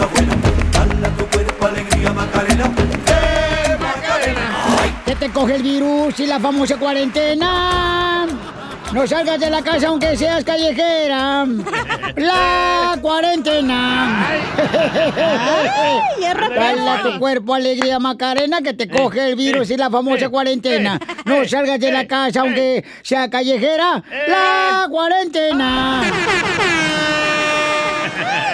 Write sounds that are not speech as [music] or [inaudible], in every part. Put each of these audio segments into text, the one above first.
cosas buenas. Dale a tu cuerpo alegría Macarena. ¡Eh, Macarena! Que te coge el virus y la famosa cuarentena. No salgas de la casa aunque seas callejera. La cuarentena. Dale a tu cuerpo alegría Macarena que te coge el virus y la famosa cuarentena. No salgas de la casa aunque sea callejera. La cuarentena.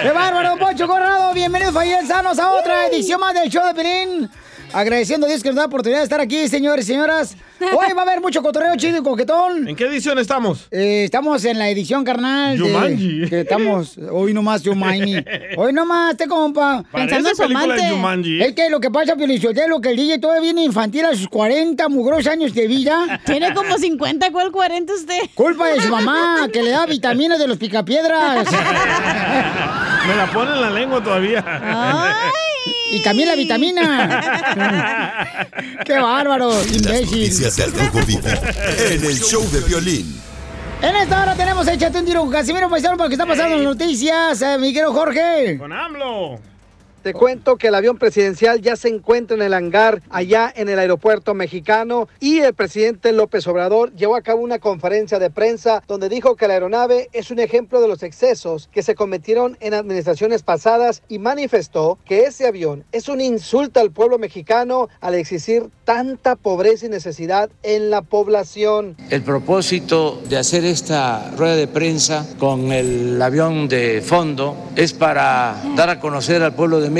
¡Qué bárbaro, Poncho Corrado! Bienvenidos, sanos a otra edición más del show de Pelín. Agradeciendo a Dios que nos da la oportunidad de estar aquí, señores y señoras. Hoy va a haber mucho cotorreo chido y coquetón. ¿En qué edición estamos? Eh, estamos en la edición carnal. de- Jumanji. que estamos hoy nomás Jumanji. Hoy nomás, te compa. Pensando en su película de amante. Es que lo que pasa, Piolichotelo, que el DJ todavía viene infantil a sus 40 mugrosos años de vida. Tiene como 50, ¿cuál 40 usted? Culpa de su mamá, que le da vitaminas de los picapiedras. [laughs] Me la pone en la lengua todavía. Y también la vitamina. [laughs] ¡Qué bárbaro, imbécil! Noticias del Rojo Vivo en el show de Piolín. En esta hora tenemos Échate un tiro con Casimiro Paisano porque está pasando las noticias, eh, mi querido Jorge. Con AMLO. Te cuento que el avión presidencial ya se encuentra en el hangar allá en el aeropuerto mexicano y el presidente López Obrador llevó a cabo una conferencia de prensa donde dijo que la aeronave es un ejemplo de los excesos que se cometieron en administraciones pasadas y manifestó que ese avión es un insulto al pueblo mexicano al exigir tanta pobreza y necesidad en la población. El propósito de hacer esta rueda de prensa con el avión de fondo es para dar a conocer al pueblo de México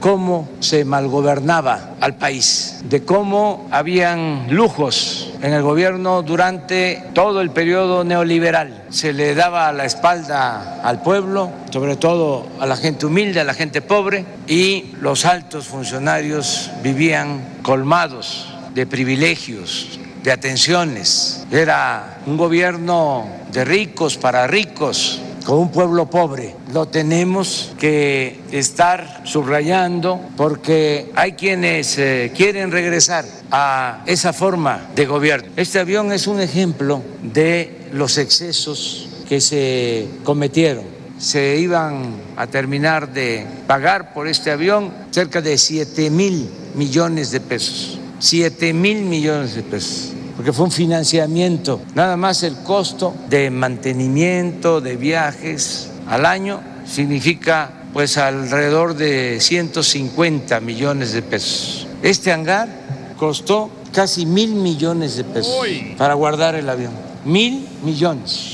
cómo se malgobernaba al país, de cómo habían lujos en el gobierno durante todo el periodo neoliberal. Se le daba la espalda al pueblo, sobre todo a la gente humilde, a la gente pobre, y los altos funcionarios vivían colmados de privilegios, de atenciones. Era un gobierno de ricos para ricos, con un pueblo pobre. Lo tenemos que estar subrayando porque hay quienes eh, quieren regresar a esa forma de gobierno. Este avión es un ejemplo de los excesos que se cometieron. Se iban a terminar de pagar por este avión cerca de 7 mil millones de pesos. 7 mil millones de pesos porque fue un financiamiento. Nada más el costo de mantenimiento de viajes al año significa pues alrededor de 150 millones de pesos. Este hangar costó casi mil millones de pesos para guardar el avión. Mil millones.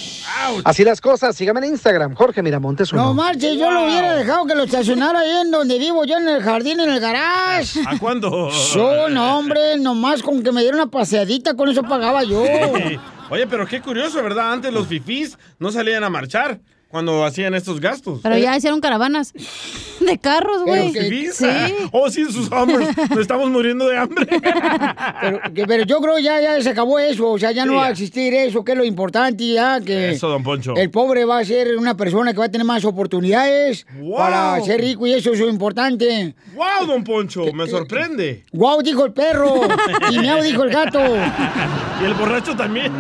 Así las cosas, síganme en Instagram, Jorge Miramontes uno. No marche, yo lo hubiera dejado que lo estacionara ahí en donde vivo yo, en el jardín, en el garage. ¿A cuándo? Yo, no, hombre, nomás con que me diera una paseadita, con eso pagaba yo. [laughs] Oye, pero qué curioso, ¿verdad? Antes los fifís no salían a marchar cuando hacían estos gastos. Pero ya hicieron caravanas [laughs] de carros, güey. Sí. Oh, sí, sus hombres. Nos estamos muriendo de hambre. [laughs] Pero, que- pero yo creo ya, ya se acabó eso, o sea, ya no Sí, va a ya. existir eso, que es lo importante, ya que Eso, don Poncho. el pobre va a ser una persona que va a tener más oportunidades Wow. para ser rico y eso es lo importante. ¡Wow, don Poncho! Me sorprende. Guau, dijo el perro, [laughs] y miau, dijo el gato. Y el borracho también.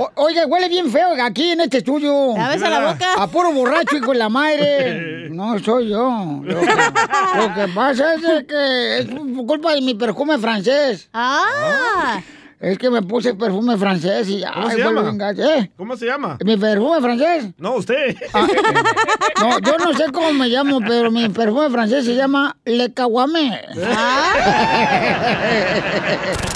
O- oiga, huele bien feo aquí en este estudio. Lávese la boca. A puro borracho y con la madre. [laughs] No soy yo. Lo que, lo que pasa es que es culpa de mi perfume francés. Ah. Es que me puse perfume francés y ¿Cómo ay, se llama? ¿Eh? ¿Cómo se llama? ¿Mi perfume francés? No, usted. Ah, no, yo no sé cómo me llamo, pero mi perfume francés se llama Le Caguamé. [laughs]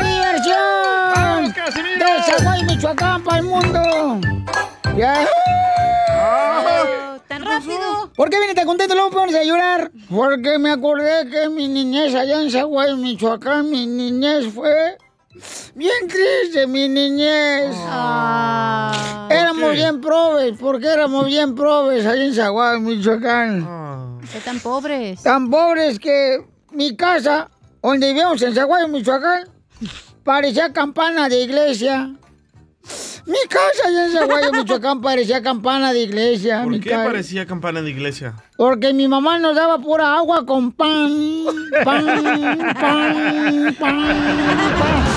Michoacán, para el mundo! ¡Ya! ¡Tan rápido! ¿Por qué viene tan contento? Luego pones a llorar. Porque me acordé que mi niñez allá en Zaguay, Michoacán, mi niñez fue bien triste, mi niñez. Ah. Éramos bien probes, porque éramos bien probes allá en Zaguay, Michoacán. ¿Qué tan pobres? Tan pobres que mi casa, donde vivíamos en Zaguay, Michoacán, parecía campana de iglesia. Mi casa allá en Zaguay, Michoacán, [laughs] parecía campana de iglesia. ¿Por mi qué ca- parecía campana de iglesia? Porque mi mamá nos daba pura agua con pan, pan, pan, pan, pan.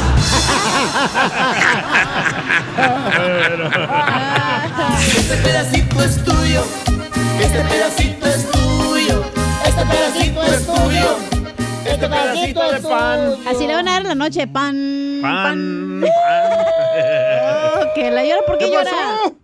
[laughs] Este pedacito es tuyo. Este pedacito es tuyo. Este pedacito es tuyo. Este pedacito es pan. Así le van a dar la noche, pan. Pan. Oh, [laughs] que la llora, ¿por qué, ¿Qué llora? pasó?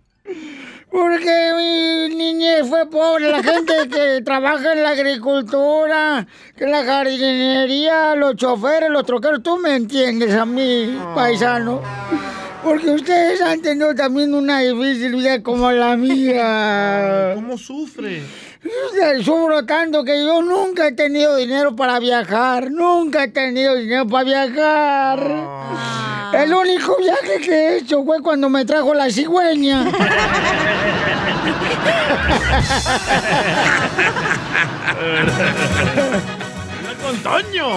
Porque mi niñez fue pobre, la gente que [laughs] trabaja en la agricultura, que en la jardinería, los choferes, los troqueros, tú me entiendes a mí, paisano. Porque ustedes han tenido también una difícil vida como la mía. ¿Cómo sufre? Sufro tanto que yo nunca he tenido dinero para viajar, nunca he tenido dinero para viajar. El único viaje que he hecho fue cuando me trajo la cigüeña. [laughs]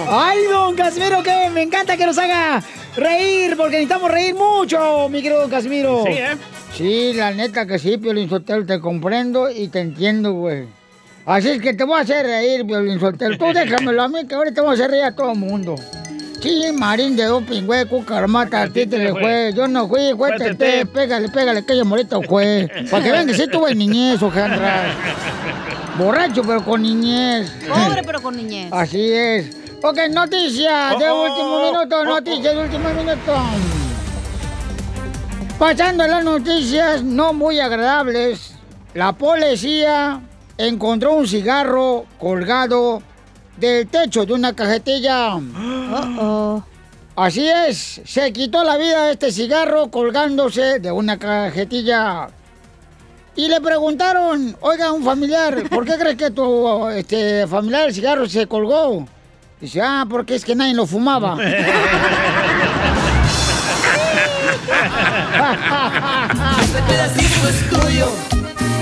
Ay, don Casimiro, que me encanta que nos haga reír, porque necesitamos reír mucho, mi querido don Casimiro. Sí, ¿eh? Sí, la neta que sí, Piolín Sotelo, te comprendo y te entiendo, güey. Así es que te voy a hacer reír, Piolín Sotelo. Tú [laughs] déjamelo a mí, que ahorita voy a hacer reír a todo el mundo. Sí, Marín de doping, güey, cucarmata, a ti te le fue. Yo no fui, güey, Fue te, Tete. pégale, pégale, que ella morita fue. Para que vean que sí tuve niñez, Ojandra. [laughs] Borracho, pero con niñez. Pobre, pero con niñez. Así es. Ok, noticias de Oh, último oh, minuto, oh, noticias de último minuto. Pasando a las noticias no muy agradables, la policía encontró un cigarro colgado del techo de una cajetilla. Oh, [gasps] Así es, se quitó la vida este cigarro colgándose de una cajetilla. Y le preguntaron, oiga, un familiar, ¿por qué crees que tu este, familiar el cigarro se colgó? Dice, ah, porque es que nadie lo fumaba. [laughs] [laughs] Este pedacito es tuyo.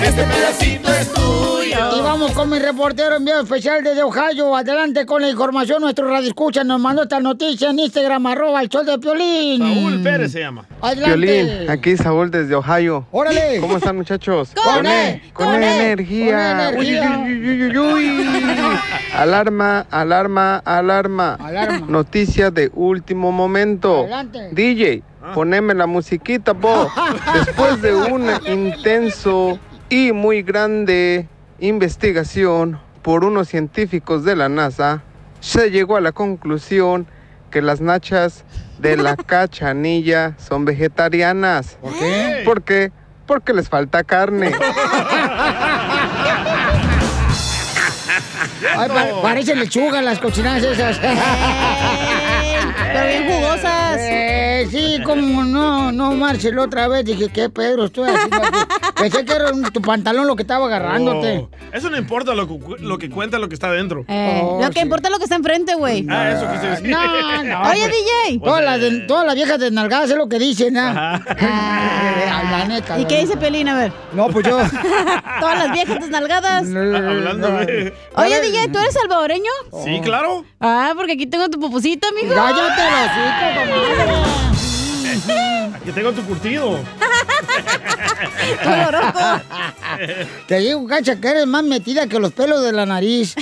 Este pedacito es tuyo. Y vamos con mi reportero enviado especial desde Ohio. Adelante con la información. Nuestro radio escucha nos mandó esta noticia en Instagram, arroba el sol de Piolín. Saúl Pérez se llama. Adelante. Violín, aquí Saúl desde Ohio. Órale. ¿Cómo están, muchachos? Con E, con, con E, energía. con energía. uy, uy, uy, uy, uy. Alarma, alarma, alarma. Alarma. Noticia de último momento. Adelante. DJ, poneme la musiquita, po. [laughs] Después de un intenso y muy grande investigación por unos científicos de la NASA, se llegó a la conclusión que las nachas de la [laughs] cachanilla son vegetarianas. ¿Por qué? ¿Por qué? Porque les falta carne. Ay, pa- parecen lechugas las cochinadas esas. [laughs] Pero bien jugosas. Sí, como no, no, Marcelo, otra vez dije, ¿qué Pedro estoy haciendo aquí? Pensé que era un- tu pantalón lo que estaba agarrándote. Oh, eso no importa lo lo que cuenta lo que está dentro. Eh, Oh, lo que sí. importa es lo que está enfrente, güey. Ah, eso quise decir. No, [laughs] no. Oye, pues, DJ. Todas las, de- las viejas desnalgadas es lo que dicen, ¿ah? [laughs] La neta. ¿Y qué dice Pelín? A ver. No, pues yo. [laughs] Todas las viejas desnalgadas. Hablando de... Oye, DJ, ¿tú eres salvadoreño? Sí, claro. Ah, porque aquí tengo tu pupusita, mijo. Cállate los hijos. Aquí tengo tu curtido. Todo. Te digo, cacha, que eres más metida que los pelos de la nariz.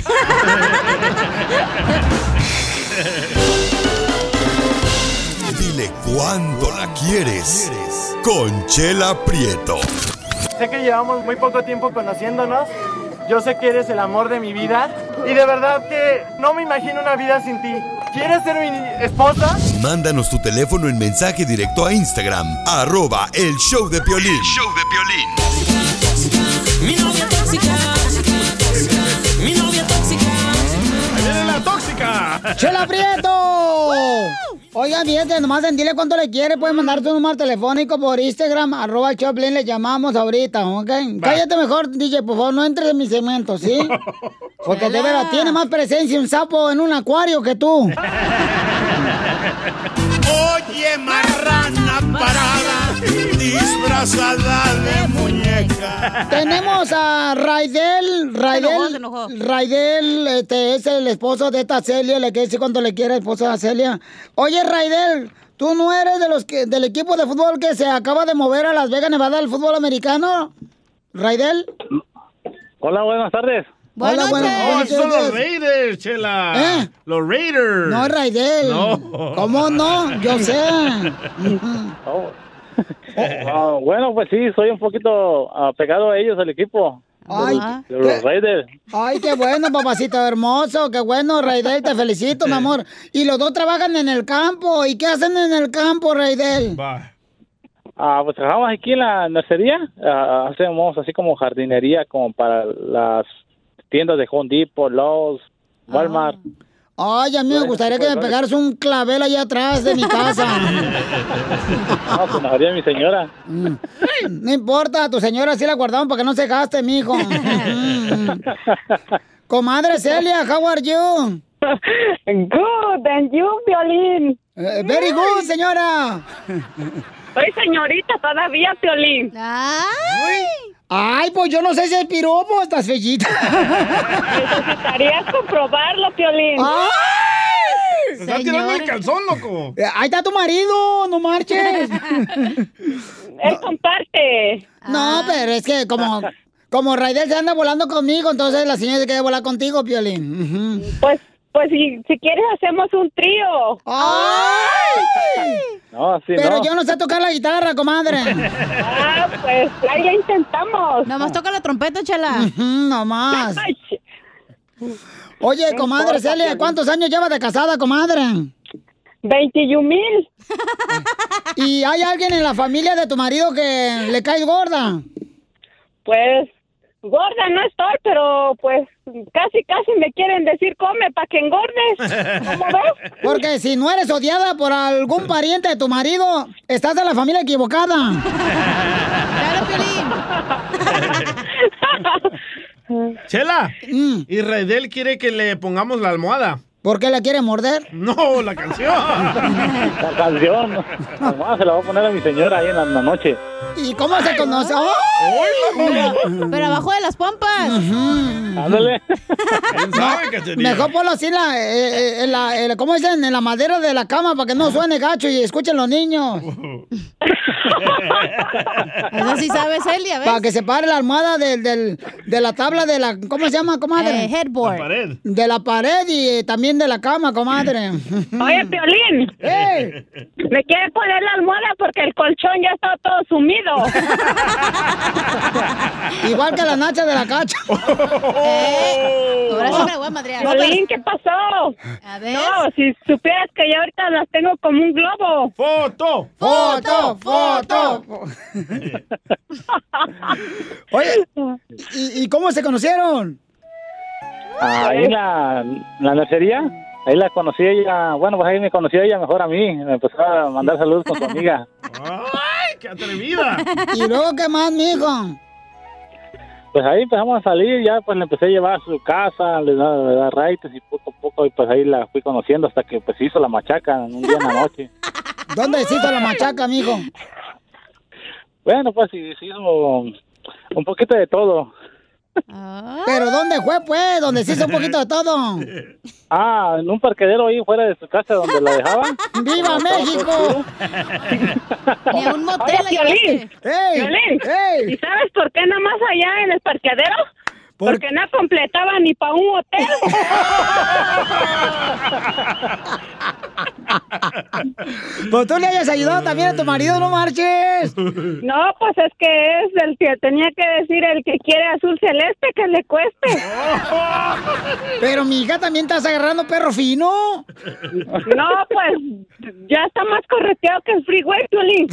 Dile cuándo la quieres. Conchela Prieto. Sé que llevamos muy poco tiempo conociéndonos. Yo sé que eres el amor de mi vida y de verdad que no me imagino una vida sin ti. ¿Quieres ser mi esposa? Mándanos tu teléfono en mensaje directo a Instagram, arroba el show de Piolín. El show de Piolín. Mi novia tóxica. Mi novia tóxica. ¡Ahí viene la tóxica! ¡Chela Prieto! Oigan, fíjate, nomás en dile cuánto le quiere. Pueden mandar tu número telefónico por Instagram, arroba Choplin, le llamamos ahorita, ¿ok? Cállate mejor, DJ, por favor, no entres en mi segmento, ¿sí? [laughs] Porque de veras, tiene más presencia un sapo en un acuario que tú. [laughs] Oye, marrana parada, disfrazada de muñeca. Tenemos a Raidel. Raidel, Raidel este, es el esposo de esta Celia, le quiere decir cuánto le quiere, esposo de Celia. Oye, Raidel, ¿tú no eres de los que, del equipo de fútbol que se acaba de mover a Las Vegas, Nevada, al fútbol americano? Raidel. Hola, buenas tardes. Hola, buenas Oh, buenas son los tardes. Raiders, Chela. ¿Eh? Los Raiders. No, Raidel. No. ¿Cómo no? Yo sé. [laughs] [laughs] Ah, bueno, pues sí, soy un poquito ah, pegado a ellos, al equipo. Ay, De los Raiders. Ay, qué bueno, papacito hermoso, qué bueno, Raidel, te felicito, mi amor. [laughs] Y los dos trabajan en el campo. ¿Y qué hacen en el campo, Raidel? Ah, pues trabajamos aquí en la nursería. Ah, hacemos así como jardinería, como para las tiendas de Home Depot, Lowe's, Walmart. Ay, a mí me gustaría que me pegaras un clavel allá atrás de mi casa. [laughs] No, pues nos haría mi señora. Mm. No importa, tu señora sí la guardamos para que no se gaste, mijo. [laughs] Comadre Celia, how are you? [laughs] Good, and you, Violín. Eh, very good, señora. Soy señorita todavía, Piolín. Ay. Ay, pues yo no sé si es piropo, estás fellita. Necesitarías comprobarlo, Piolín. ¡Ay! Se está tirando el calzón, loco. Eh, Ahí está tu marido, no marches. [laughs] Él comparte. No, pero es que como, como Raidel se anda volando conmigo, entonces la señora se quiere volar contigo, Piolín. Pues, pues si, si quieres hacemos un trío. No, así Pero no. yo no sé tocar la guitarra, comadre. [laughs] Ah, pues ahí la intentamos. Nomás toca la trompeta, chela. [laughs] no más. Oye, comadre Celia, ¿cuántos años lleva de casada, comadre? 21 mil. ¿Y hay alguien en la familia de tu marido que le caes gorda? Pues gorda no estoy, pero pues casi casi me quieren decir come para que engordes. ¿Cómo ves? [laughs] Porque si no eres odiada por algún pariente de tu marido, estás en la familia equivocada. [laughs] Chela. Mm. Y Raidel quiere que le pongamos la almohada. ¿Por qué la quiere morder? No, la canción. La canción. Nomás se la voy a poner a mi señora ahí en la, en la noche. ¿Y cómo se conoce? ¡Oh! Pero abajo de las pompas. Ándale. Mejor ponlo así en la, eh, eh, en la- en la- ¿cómo dicen? En la madera de la cama para que no suene gacho y escuchen los niños. [laughs] Eso sí sabe Celia, ¿ves? Para que se pare la almohada del, del- de la tabla de la, ¿cómo se llama, comadre? Eh, headboard. La pared. De la pared y eh, de la cama, comadre. Oye, Piolín. ¡Eh! Me quiere poner la almohada porque el colchón ya está todo sumido. [laughs] Igual que la nacha de la cacha. [laughs] Ahora sí me voy a madrear. Piolín, ¿qué pasó? A ver. No, si supieras que ya ahorita las tengo como un globo. ¡Foto! ¡Foto! ¡Foto! Oye, ¿y, y cómo se conocieron? Ahí en la, la nursería. Ahí la conocí ella. Bueno, pues ahí me conoció ella mejor a mí. Me empezó a mandar saludos con su amiga. ¡Ay, qué atrevida! [laughs] ¿Y luego qué más, mijo? Pues ahí empezamos a salir, ya pues le empecé a llevar a su casa, le da, le da raites y poco a poco, y pues ahí la fui conociendo hasta que pues hizo la machaca en un día en la noche. [laughs] ¿Dónde se hizo la machaca, mijo? [laughs] Bueno, pues sí, se hizo un poquito de todo. ¿Pero dónde fue, pues? ¿Donde se hizo un poquito de todo? Ah, en un parquedero ahí fuera de su casa donde la dejaban. ¡Viva México! [laughs] Ni a un motel Oye. ¡Ey! ¿Y sabes por qué nada más allá en el parqueadero? ¿Por Porque no completaba ni para un hotel. [laughs] Pues tú le hayas ayudado también a tu marido, no marches. No, pues es que es el que tenía que decir el que quiere azul celeste que le cueste. Pero mi hija también estás agarrando perro fino. No, pues ya está más correteado que el freeway, Piolín.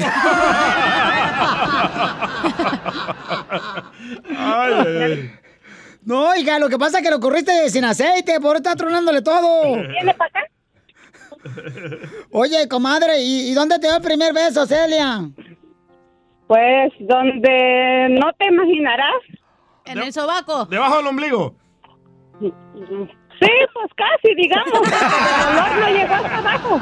Ay. No, hija, lo que pasa es que lo corriste sin aceite, por eso está tronándole todo. ¿Viene para acá? [laughs] Oye, comadre, ¿y, y dónde te dio el primer beso, Celia? Pues donde no te imaginarás. En el sobaco. Debajo del ombligo. Sí, pues casi, digamos. El olor no llegó hasta abajo.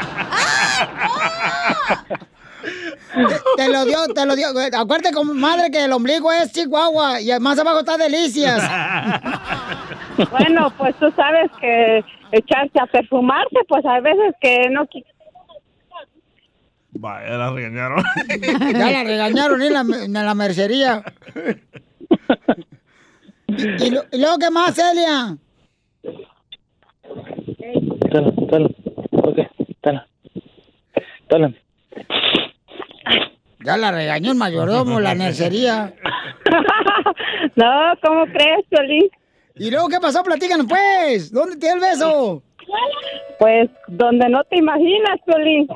Te, te lo dio, te lo dio. Acuérdate, comadre, que el ombligo es Chihuahua y más abajo está Delicias. Bueno, pues tú sabes que echarse a perfumarse, pues hay veces que no... Vaya, la regañaron. [laughs] Ya la regañaron en la, en la mercería. [laughs] ¿Y, lo- y luego qué más, Celia? Tala, tala. Ok, tala. Tala. Ya la regañó el mayordomo, la mercería. [laughs] No, ¿cómo crees, Piolín? ¿Y luego qué pasó? Platícanos, pues. ¿Dónde te dio el beso? Pues donde no te imaginas, Piolín.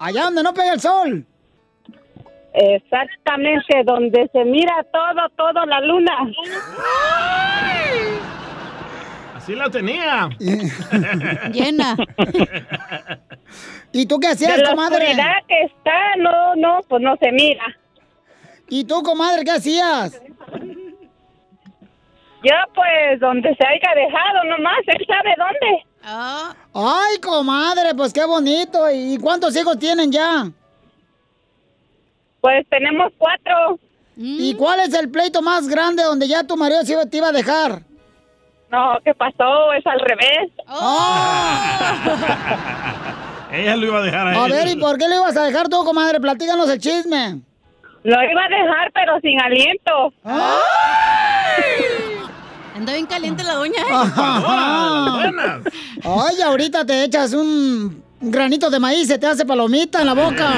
Allá donde no pega el sol. Exactamente, donde se mira todo, todo la luna. Así la tenía. [laughs] Llena. ¿Y tú qué De hacías, la comadre? oscuridad que está, no, no, pues no se mira. ¿Y tú, comadre, qué hacías? Yo, pues, donde se haya dejado nomás, él sabe dónde. Ah, Ay, comadre, pues qué bonito. ¿Y cuántos hijos tienen ya? Pues tenemos cuatro. ¿Y cuál es el pleito más grande donde ya tu marido se iba- te iba a dejar? No, ¿qué pasó? Es al revés. [laughs] Ella lo iba a dejar a, A él. ver, ¿y por qué le ibas a dejar tú, comadre? Platícanos el chisme. Lo iba a dejar, pero sin aliento. Anda bien caliente la doña. ¿eh? Ay, ahorita te echas un granito de maíz, se te hace palomita en la boca.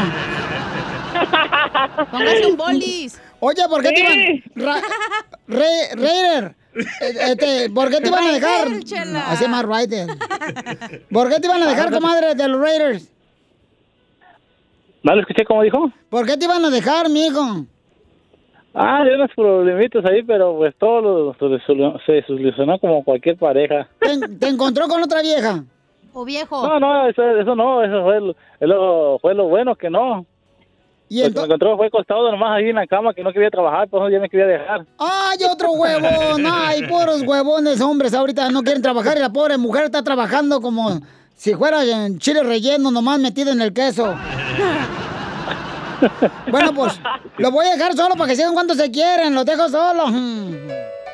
Póngase un bolis. Oye, ¿por qué te Sí. iban... Ra- Re- Raider, eh, este, ¿por qué te iban a dejar? Raider. Así más Raider. ¿Por qué te iban a dejar, comadre, de los Raiders? ¿No lo escuché como dijo? ¿Por qué te iban a dejar, mijo? Ah, hay unos problemitas ahí, pero pues todo lo, se solucionó como cualquier pareja. ¿Te, te encontró con otra vieja? O viejo. No, no, eso, eso no, eso fue lo, fue lo bueno que no. ¿Y Lo que me encontró fue acostado nomás ahí en la cama que no quería trabajar, por eso ya me quería dejar. ¡Ay, otro huevón! ¡Ay, puros huevones hombres ahorita no quieren trabajar y la pobre mujer está trabajando como si fuera en chile relleno nomás metido en el queso. Bueno, pues lo voy a dejar solo para que sigan cuando se quieren, los dejo solo.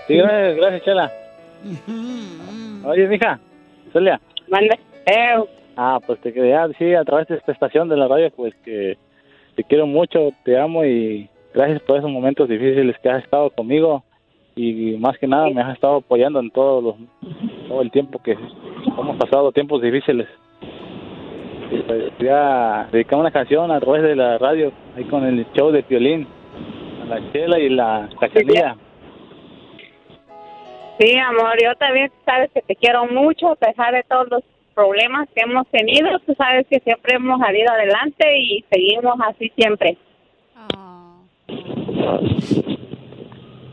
Sí, gracias, gracias, Chela. Oye, mija, Celia. Mande. Ah, pues te quería decir a través de esta estación de la radio, pues que te quiero mucho, te amo y gracias por esos momentos difíciles que has estado conmigo y más que nada me has estado apoyando en todos los, todo el tiempo que hemos pasado tiempos difíciles. Y, quería dedicar una canción a través de la radio, ahí con el show de violín, a la Chela y la Cachanilla. Sí, amor, yo también sabes que te quiero mucho a pesar de todos los problemas que hemos tenido. Tú sabes que siempre hemos salido adelante y seguimos así siempre.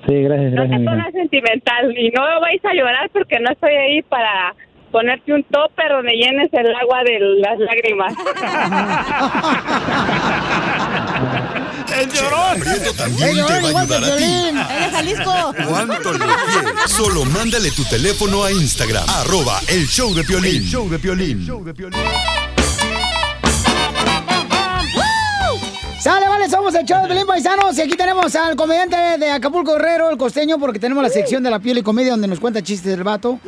Sí, gracias, No te pongas sentimental y no vais a llorar porque no estoy ahí para ponerte un topper donde llenes el agua de las lágrimas. [laughs] El llorón. Prieto también El te llorón va a ayudar a ti. Piolín. Jalisco. ¿Cuánto le quieres? Solo mándale tu teléfono a Instagram, arroba el show de Piolín. El show de Piolín. Sale, vale, somos el show de Pelín Paisanos y aquí tenemos al comediante de Acapulco Guerrero, el costeño, porque tenemos la sección de la piel y comedia donde nos cuenta chistes del vato.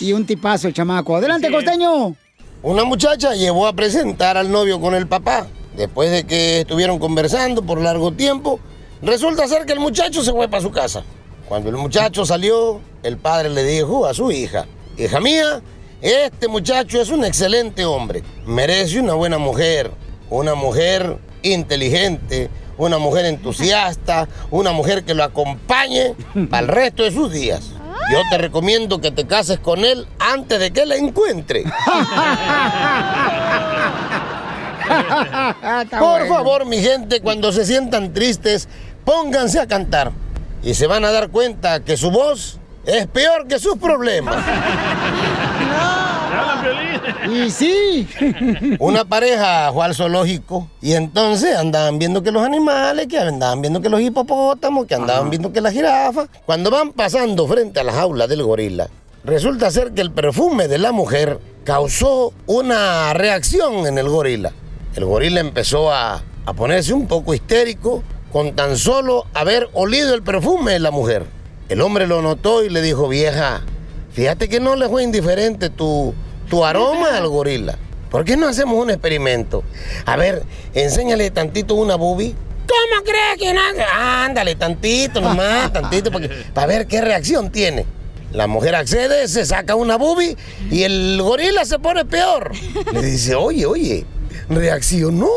Y un tipazo el chamaco. Adelante, costeño. Una muchacha llevó a presentar al novio con el papá. Después de que estuvieron conversando por largo tiempo, resulta ser que el muchacho se fue para su casa. Cuando el muchacho salió, el padre le dijo a su hija, hija mía, este muchacho es un excelente hombre, merece una buena mujer, una mujer inteligente, una mujer entusiasta, una mujer que lo acompañe [laughs] para el resto de sus días. Yo te recomiendo que te cases con él antes de que la encuentre. Por favor, mi gente, cuando se sientan tristes, pónganse a cantar. Y se van a dar cuenta que su voz es peor que sus problemas. Y sí. Una pareja fue al zoológico y entonces andaban viendo que los animales, que andaban viendo que los hipopótamos, que andaban viendo que las jirafas. Cuando van pasando frente a la jaula del gorila, resulta ser que el perfume de la mujer causó una reacción en el gorila. El gorila empezó a, a ponerse un poco histérico con tan solo haber olido el perfume de la mujer. El hombre lo notó y le dijo, vieja, fíjate que no le fue indiferente tu, tu aroma al gorila. ¿Por qué no hacemos un experimento? A ver, enséñale tantito una boobie. ¿Cómo crees que no? Ándale, tantito nomás, tantito, porque, para ver qué reacción tiene. La mujer accede, se saca una boobie y el gorila se pone peor. Le dice, oye, oye, reaccionó.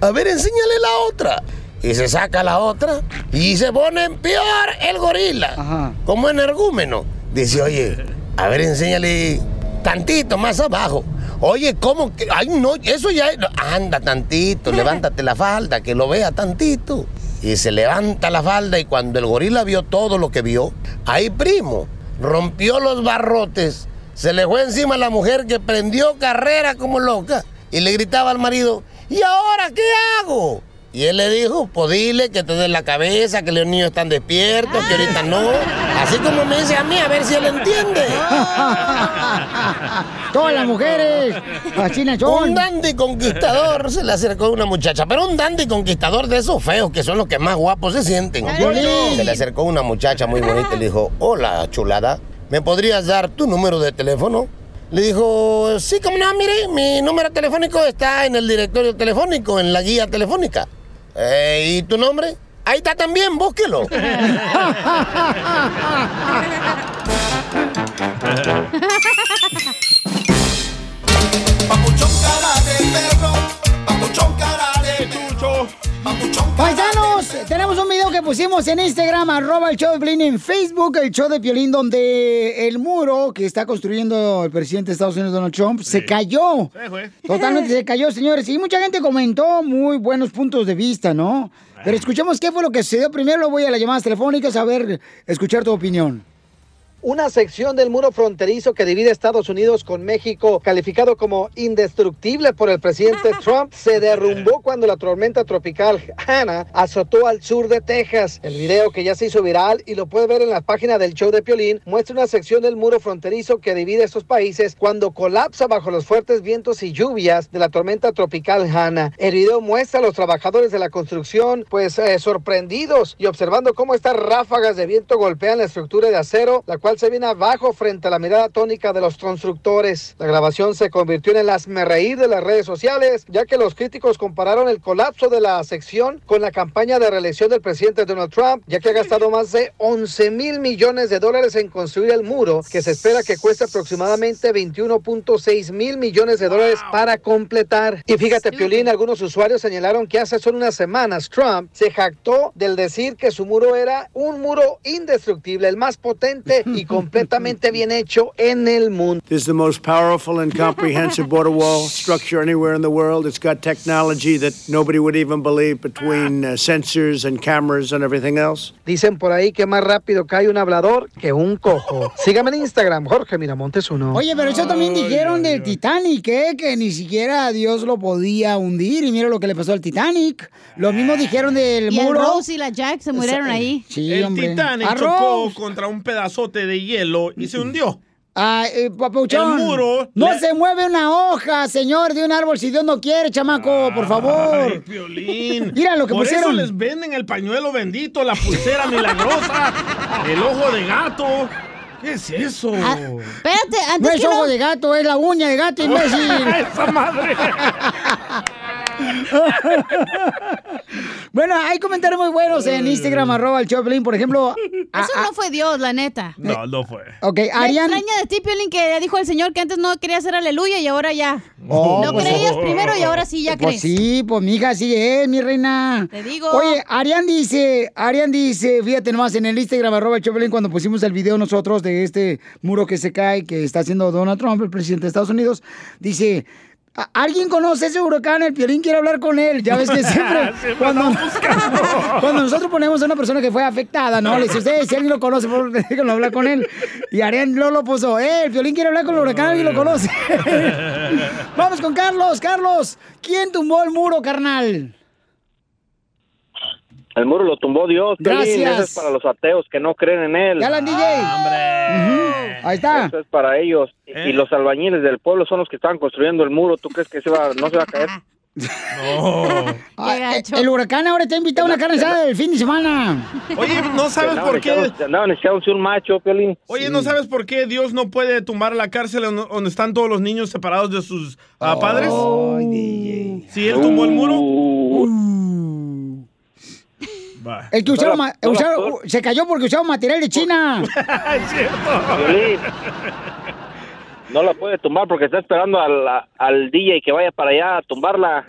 A ver, enséñale la otra. Y se saca la otra y se pone peor el gorila. Como energúmeno. Dice, oye, a ver, enséñale tantito más abajo. Oye, ¿cómo que? Ay, no, eso ya. Anda tantito, levántate la falda, que lo vea tantito. Y se levanta la falda y cuando el gorila vio todo lo que vio, ahí primo, rompió los barrotes, se le fue encima a la mujer que prendió carrera como loca y le gritaba al marido, ¿y ahora qué hago? Y él le dijo, pues dile que te den la cabeza, que los niños están despiertos, que ahorita no. Así como me dice a mí, a ver si él entiende. [laughs] Todas las mujeres, así Un dandy conquistador se le acercó a una muchacha, pero un dandy conquistador de esos feos que son los que más guapos se sienten. Se le acercó una muchacha muy bonita y le dijo, hola chulada, ¿me podrías dar tu número de teléfono? Le dijo, sí, como no, mire, mi número telefónico está en el directorio telefónico, en la guía telefónica. Eh, ¿Y tu nombre? Ahí está también, búsquelo. [laughs] [laughs] Paisanos, tenemos un video que pusimos en Instagram, arroba el show de Piolín, en Facebook, el show de Piolín, donde el muro que está construyendo el presidente de Estados Unidos, Donald Trump, se cayó. Totalmente se cayó, señores. Y mucha gente comentó muy buenos puntos de vista, ¿no? Pero escuchemos qué fue lo que sucedió. Primero voy a las llamadas telefónicas a ver, escuchar tu opinión. Una sección del muro fronterizo que divide Estados Unidos con México, calificado como indestructible por el presidente [laughs] Trump, se derrumbó cuando la tormenta tropical Hannah azotó al sur de Texas. El video que ya se hizo viral y lo puede ver en la página del show de Piolín muestra una sección del muro fronterizo que divide estos países cuando colapsa bajo los fuertes vientos y lluvias de la tormenta tropical Hannah. El video muestra a los trabajadores de la construcción pues eh, sorprendidos y observando cómo estas ráfagas de viento golpean la estructura de acero, la cual se viene abajo frente a la mirada tónica de los constructores. La grabación se convirtió en el reír de las redes sociales, ya que los críticos compararon el colapso de la sección con la campaña de reelección del presidente Donald Trump, ya que ha gastado más de 11 mil millones de dólares en construir el muro, que se espera que cueste aproximadamente 21.6 mil millones de dólares para completar. Y fíjate, Piolín, algunos usuarios señalaron que hace solo unas semanas Trump se jactó del decir que su muro era un muro indestructible, el más potente [laughs] y completamente bien hecho en el mundo. This is the most powerful and comprehensive border wall structure anywhere in the world. It's got technology that nobody would even believe between uh, sensors and cameras and everything else. Dicen por ahí que más rápido cae un hablador que un cojo. Sígame en Instagram, Jorge Miramontes uno. Oye, pero eso también dijeron del Titanic, ¿eh? que ni siquiera Dios lo podía hundir. Y mira lo que le pasó al Titanic. Lo mismo dijeron del Y el muro. Rose y la Jack se murieron ahí. Sí, el hombre. Titanic A chocó contra un pedazote de hielo y se hundió. Ah, eh, papuchón. El muro No le- se mueve una hoja, señor, de un árbol si Dios no quiere, chamaco, por favor. Piolín. [laughs] Mira lo que Por pusieron. eso les venden el pañuelo bendito, la pulsera milagrosa, [laughs] el ojo de gato. ¿Qué es eso? Espérate, No antes es que ojo no... de gato, es la uña de gato, [laughs] imbécil. ¡Esa madre! [laughs] bueno, hay comentarios muy buenos en Instagram, arroba el Choplin, por ejemplo. [laughs] a- Eso no fue Dios, la neta. No, no fue. Ok, Arián. extraña de ti, Piolín, que dijo el Señor que antes no quería hacer aleluya y ahora ya. Oh, no pues- creías primero y ahora sí ya Pues crees. sí, pues mi hija sí es, mi reina. Te digo. Oye, Arián dice, Arián dice, fíjate nomás en el Instagram, arroba el Choplin, cuando pusimos el video nosotros de este muro que se cae, que está haciendo Donald Trump, el presidente de Estados Unidos, dice, ¿A- ¿Alguien conoce ese huracán? El Piolín quiere hablar con él. Ya ves que [laughs] siempre, Siempre [laughs] cuando, nosotros ponemos a una persona que fue afectada, ¿no? Le dice, usted, si alguien lo conoce, por favor, [laughs] déjenlo hablar con él. Y Arián Lolo puso, eh, el Piolín quiere hablar con el huracán, alguien lo conoce. Vamos con Carlos. Carlos, ¿quién tumbó el muro, carnal? El muro lo tumbó Dios, Piolín. Gracias. Eso es para los ateos que no creen en él. ¿Ya hablan, DJ? Ujú, Ahí está. Eso es para ellos. Y- ¿Eh? Y los albañiles del pueblo son los que estaban construyendo el muro. ¿Tú crees que se va, no se va a caer? Ah, eh, [laughs] el huracán ahora te ha invitado a una carne asada del fin de semana. Oye, ¿no sabes por qué? echándose un macho, Piolín. Oye, ¿no sabes por qué Dios no puede tumbar la cárcel donde están todos los niños separados de sus ah, padres? Si él tumbó el muro. El que usaron- se cayó porque usaron material de [laughs] China. No la puede tumbar porque está esperando al, al DJ que vaya para allá a tumbarla.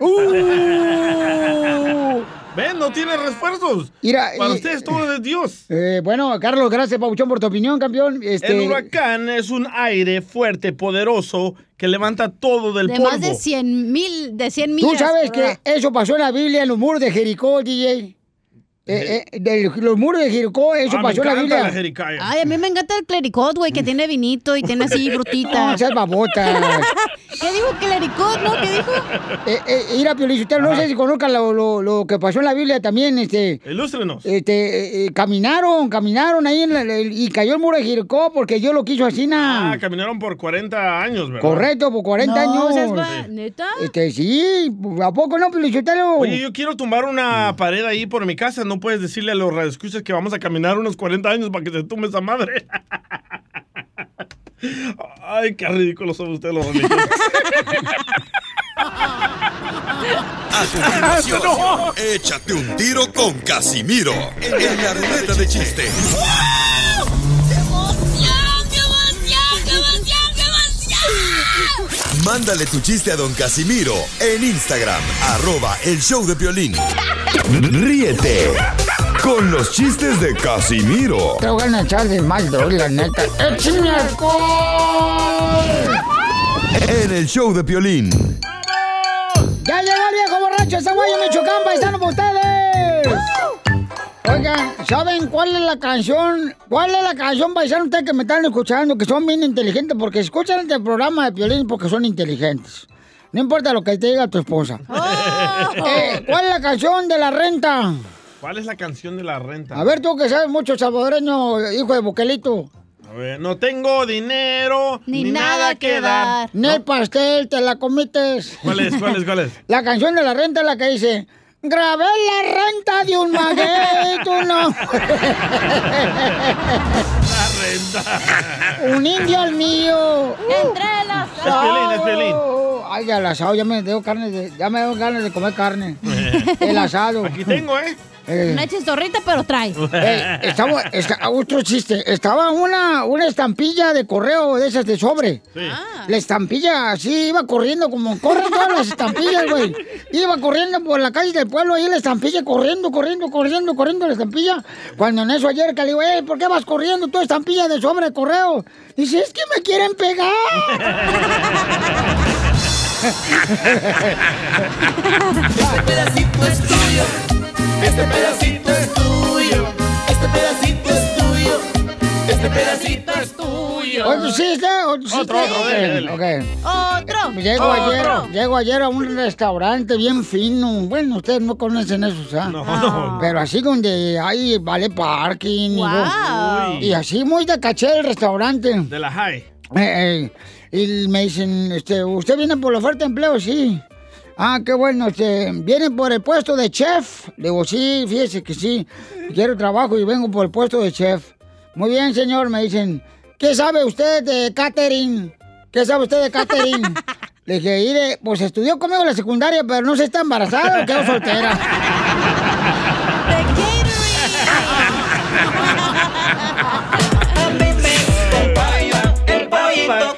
Ven, no tiene refuerzos. Mira, Para y- ustedes todo es de Dios. Eh, bueno, Carlos, gracias, Pabuchón, por tu opinión, campeón. Este, El huracán es un aire fuerte, poderoso, que levanta todo del De polvo. más de 100 mil, de 100 Tú millas. sabes que eso pasó en la Biblia, en los muros de Jericó, DJ. Eh, eh, de los muros de Jericó, eso Ah, pasó en la Biblia. Ay, a mí me encanta el clericot, güey, que tiene vinito y tiene así [laughs] frutita. No, seas babota. [laughs] ¿Qué dijo clericot, no? ¿Qué dijo? Eh, eh, mira, Piolín, no sé si conozcan lo, lo- lo que pasó en la Biblia también, este... Ilústrenos. Este, eh, eh, caminaron, caminaron ahí en la- el- y cayó el muro de Jericó porque Dios lo quiso así. Ah, caminaron por 40 años, ¿verdad? Correcto, por 40 No, años. va- ¿Neta? Este, sí, ¿a poco no, Piolichotelo? Oye, yo quiero tumbar una pared ahí por mi casa. No puedes decirle a los radioescuchas que vamos a caminar unos 40 años para que se tumbe esa madre. [laughs] Ay, qué ridículos son ustedes los religiosos. A continuación, échate un tiro con Casimiro en la ruleta de chiste. Mándale tu chiste a don Casimiro en Instagram, arroba el show de violín. Ríete con los chistes de Casimiro Te voy a echar de mal, la neta. ¡Échame en el show de violín. ¡Ya llegó el viejo borracho de Zaguayo, Michoacán, paisano para ustedes! Oigan, ¿saben cuál es la canción? ¿Cuál es la canción, paisano, ustedes que me están escuchando, que son bien inteligentes? Porque escuchan este programa de violín porque son inteligentes. No importa lo que te diga tu esposa. [laughs] Eh, ¿Cuál es la canción de la renta? ¿Cuál es la canción de la renta? A ver, tú que sabes mucho salvadoreño, hijo de Boquelito. A ver, no tengo dinero ni, nada que dar. Ni el pastel, te la comites. ¿Cuál es? ¿Cuál es? ¿Cuál es? [laughs] La canción de la renta es la que dice... Grabé la renta de un maguey, tú no. La renta. un indio al mío. Entre las Es es. Ay, al asado, ya me dio carne de, ya me dio ganas de comer carne. [laughs] El asado. Aquí tengo, ¿eh? Eh, Una chistorrita, pero trae. [laughs] eh, estaba, esta- otro chiste. Estaba una, una estampilla de correo de esas de sobre. Sí. La estampilla así iba corriendo como corren todas las estampillas, güey. Iba corriendo por la calle del pueblo ahí la estampilla corriendo, corriendo, corriendo, corriendo la estampilla. Cuando en eso ayer que le digo, "Ey, ¿por qué vas corriendo tú estampilla de sobre de correo? Dice, es que me quieren pegar. [laughs] Este pedacito es tuyo. Este pedacito es tuyo. Este pedacito es tuyo. Este pedacito es tuyo. Otro chiste, otro chiste. Otro, otro, dele, dele. Ok. Otro. Llego Otro. ayer, llego ayer a un restaurante bien fino. Bueno, ustedes no conocen eso, ¿sabes? No, no. Pero así donde hay vale parking y, Wow. y así muy de caché el restaurante. De la high. Eh, eh, y me dicen, este, ¿usted viene por la oferta de empleo? Sí. Ah, qué bueno, este, ¿viene por el puesto de chef? Le digo, sí, fíjese que sí. Quiero trabajo y vengo por el puesto de chef. Muy bien, señor, me dicen, ¿qué sabe usted de catering? ¿Qué sabe usted de catering? [laughs] Le dije, mire, pues estudió conmigo en la secundaria, pero no sé si está embarazada o quedó soltera. [laughs] [laughs] El pollito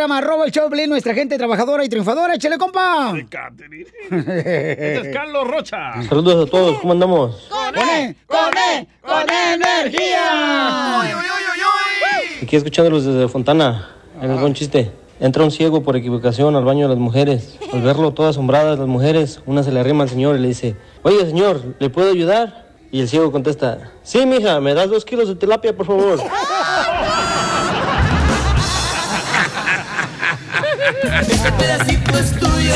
Instagram, arroba el Piolín, nuestra gente trabajadora y triunfadora. ¡Échale, compa! Este es Carlos Rocha. Saludos a todos, ¿cómo andamos? ¡Con E! ¡Con E! ¡Con energía! Aquí Aquí escuchándolos desde Fontana, en el buen chiste. Entra un ciego por equivocación al baño de las mujeres. Al verlo todas asombradas las mujeres, una se le arrima al señor y le dice, oye señor, ¿le puedo ayudar? Y el ciego contesta, sí mija, ¿me das dos kilos de tilapia por favor? [laughs] Este pedacito es tuyo,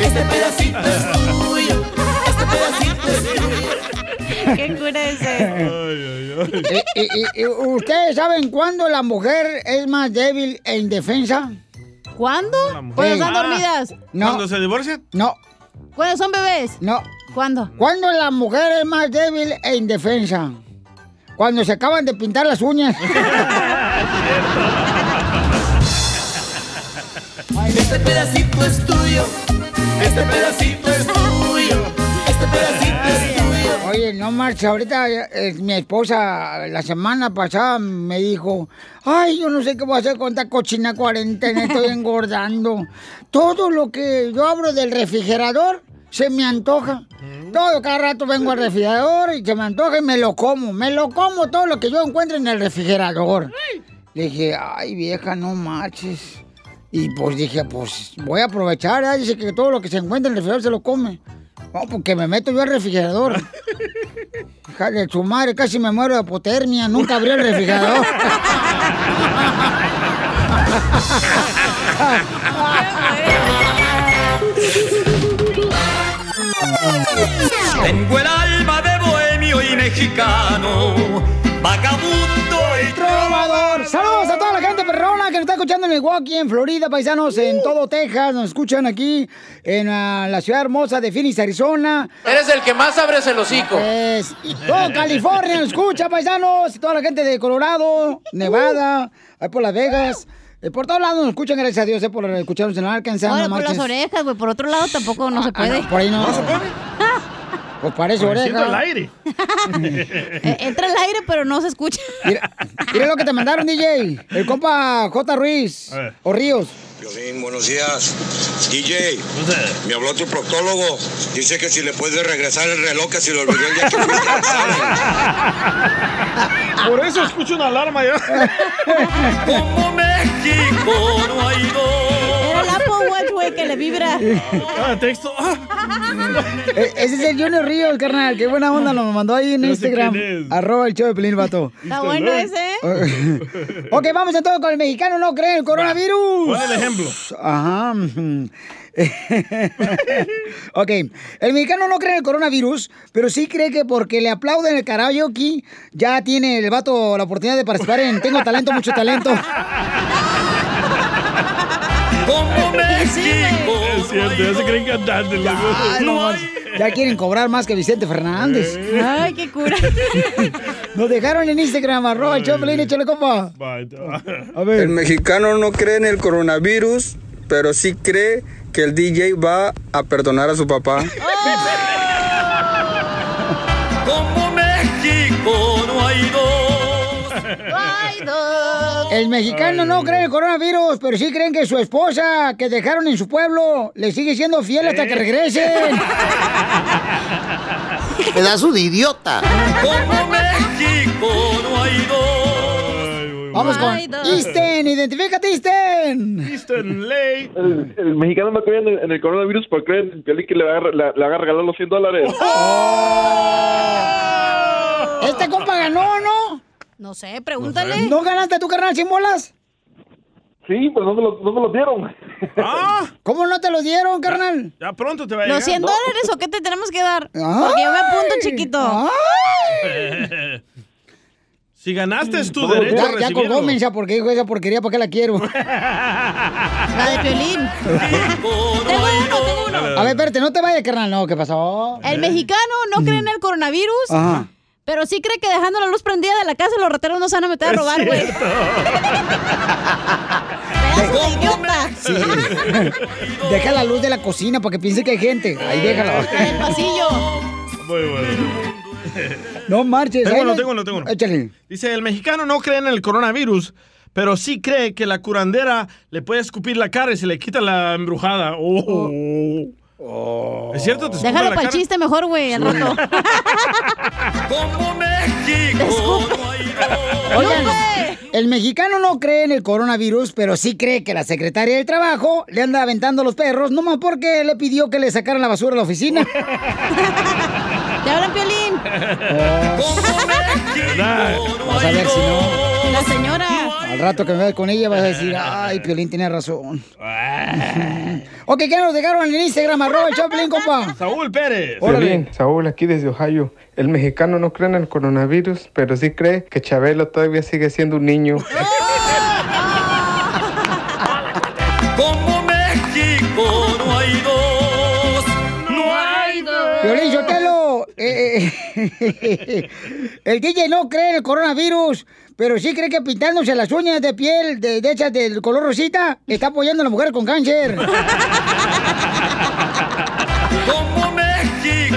este pedacito es tuyo, este pedacito es tuyo. ¿Qué cura ese? Eh, eh, eh, ¿Ustedes saben cuándo la mujer es más débil e indefensa? ¿Cuándo? Cuando están dormidas. No. ¿Cuándo se divorcian? No. ¿Cuándo son bebés? No. ¿Cuándo? ¿Cuándo la mujer es más débil e indefensa? Cuando se acaban de pintar las uñas. [laughs] Este pedacito es tuyo, este pedacito es tuyo, este pedacito es tuyo. Oye, no marcha, ahorita eh, mi esposa la semana pasada me dijo, ay, yo no sé qué voy a hacer con esta cochina cuarentena, estoy engordando. Todo lo que yo abro del refrigerador se me antoja. Todo, cada rato vengo al refrigerador y se me antoja y me lo como. Me lo como todo lo que yo encuentro en el refrigerador. Le dije, ay, vieja, no marches. Y pues dije, pues voy a aprovechar. ¿eh? Dice que todo lo que se encuentra en el refrigerador se lo come. No, porque me meto yo al refrigerador. [laughs] Hija de su madre, casi me muero de hipotermia. Nunca abrí el refrigerador. [laughs] Tengo el alma de bohemio y mexicano, vagabundo. Saludos a toda la gente perrona que nos está escuchando en Milwaukee, en Florida, paisanos, en todo Texas. Nos escuchan aquí en ah, la ciudad hermosa de Phoenix, Arizona. Eres el que más abres el hocico. Es, todo [laughs] California nos escucha, paisanos. Y toda la gente de Colorado, Nevada, ahí por Las Vegas. Eh, por todos lados nos escuchan, gracias a Dios, eh, por escucharnos en Arkansas. Ahora no por las orejas, güey. Por otro lado tampoco no se puede. por ahí no. ¿No se puede? Pues parece Pobrecito oreja. el aire. [laughs] Entra el aire, pero no se escucha. Mira, mira lo que te mandaron, DJ. El compa J. Ruiz. O Ríos. Violín, buenos días. DJ, me habló tu proctólogo. Dice que si le puedes regresar el reloj que se le olvidó el día que. [laughs] Por eso escucho una alarma ya. Como México no hay Era el Apple Watch, güey, que le vibra. Ah, texto. Eh, Ese es el Junior Ríos, carnal. Qué buena onda nos mandó ahí en No sé Instagram. quién es. Arroba el show de Pelín, vato. Está bueno ese, ¿eh? [laughs] ok, vamos entonces con el mexicano no cree el coronavirus. El ejemplo. Ajá. [laughs] ok, el mexicano no cree en el coronavirus, pero sí cree que porque le aplauden el karaoke, ya tiene el vato la oportunidad de participar en Tengo Talento, Mucho Talento. [laughs] Como México. Es cierto, ya se creen cantantes. no más. Ya quieren cobrar más que Vicente Fernández. Ay, qué cura. [laughs] Nos dejaron en Instagram, arroba Pelín, échale compa. A ver. El mexicano no cree en el coronavirus, pero sí cree que el DJ va a perdonar a su papá. [laughs] Como México no hay dos. El mexicano no cree en el coronavirus, pero sí creen que su esposa que dejaron en su pueblo le sigue siendo fiel hasta que regresen. [laughs] Pedazo de idiota. Como México no hay dos. Vamos con Isten, identifícate Isten. Isten Ley. El, el mexicano no cree en el, en el coronavirus porque cree en el que le va, a, le, le va a regalar los 100 dólares. Este compa ganó, ¿no? No sé, pregúntale. ¿No ganaste tu carnal 100 bolas? Sí, pues no me lo, no me lo dieron. ¿Cómo no te lo dieron, carnal? Ya pronto te va a ¿Los llegar. 100 dólares o qué te tenemos que dar? Ay. [laughs] Porque yo me apunto, chiquito. [laughs] Si ganaste es tu Ya, derecho a ya colgó, mensa, porque dijo esa porquería, ¿para qué la quiero? La de Piolín. [laughs] tengo uno, tengo uno. A ver, espérate, no te vayas, carnal. No, ¿qué pasó? El mexicano no cree en el coronavirus, Ajá. Pero sí cree que dejando la luz prendida de la casa los rateros no se van a meter a robar, güey. Sí. Deja la luz de la cocina para que piense que hay gente. Ahí déjala. El pasillo. Muy bueno. No marches. Tengo uno, no- tengo uno, tengo uno. Échale. Dice, el mexicano no cree en el coronavirus, pero sí cree que la curandera le puede escupir la cara y se le quita la embrujada. Oh. ¿Es cierto? ¿Te Déjalo para el chiste mejor, güey, al rato. [laughs] Como México no hay dos. Oigan, El mexicano no cree en el coronavirus, pero sí cree que la secretaria del trabajo le anda aventando a los perros, nomás porque le pidió que le sacaran la basura a la oficina. ¿Te hablan, Piolín? Vas a ver si no. La señora. Al rato que me veas con ella vas a decir, ay, Piolín tiene razón. [laughs] ok, ¿qué nos dejaron en Instagram? Arroba el Choplin, compa. Saúl Pérez. Piolín, Saúl aquí desde Ohio. El mexicano no cree en el coronavirus, pero sí cree que Chabelo todavía sigue siendo un niño. [laughs] [laughs] el DJ no cree en el coronavirus, pero sí cree que pintándose las uñas de piel de, de hechas del color rosita está apoyando a la mujer con cáncer. [laughs] Como México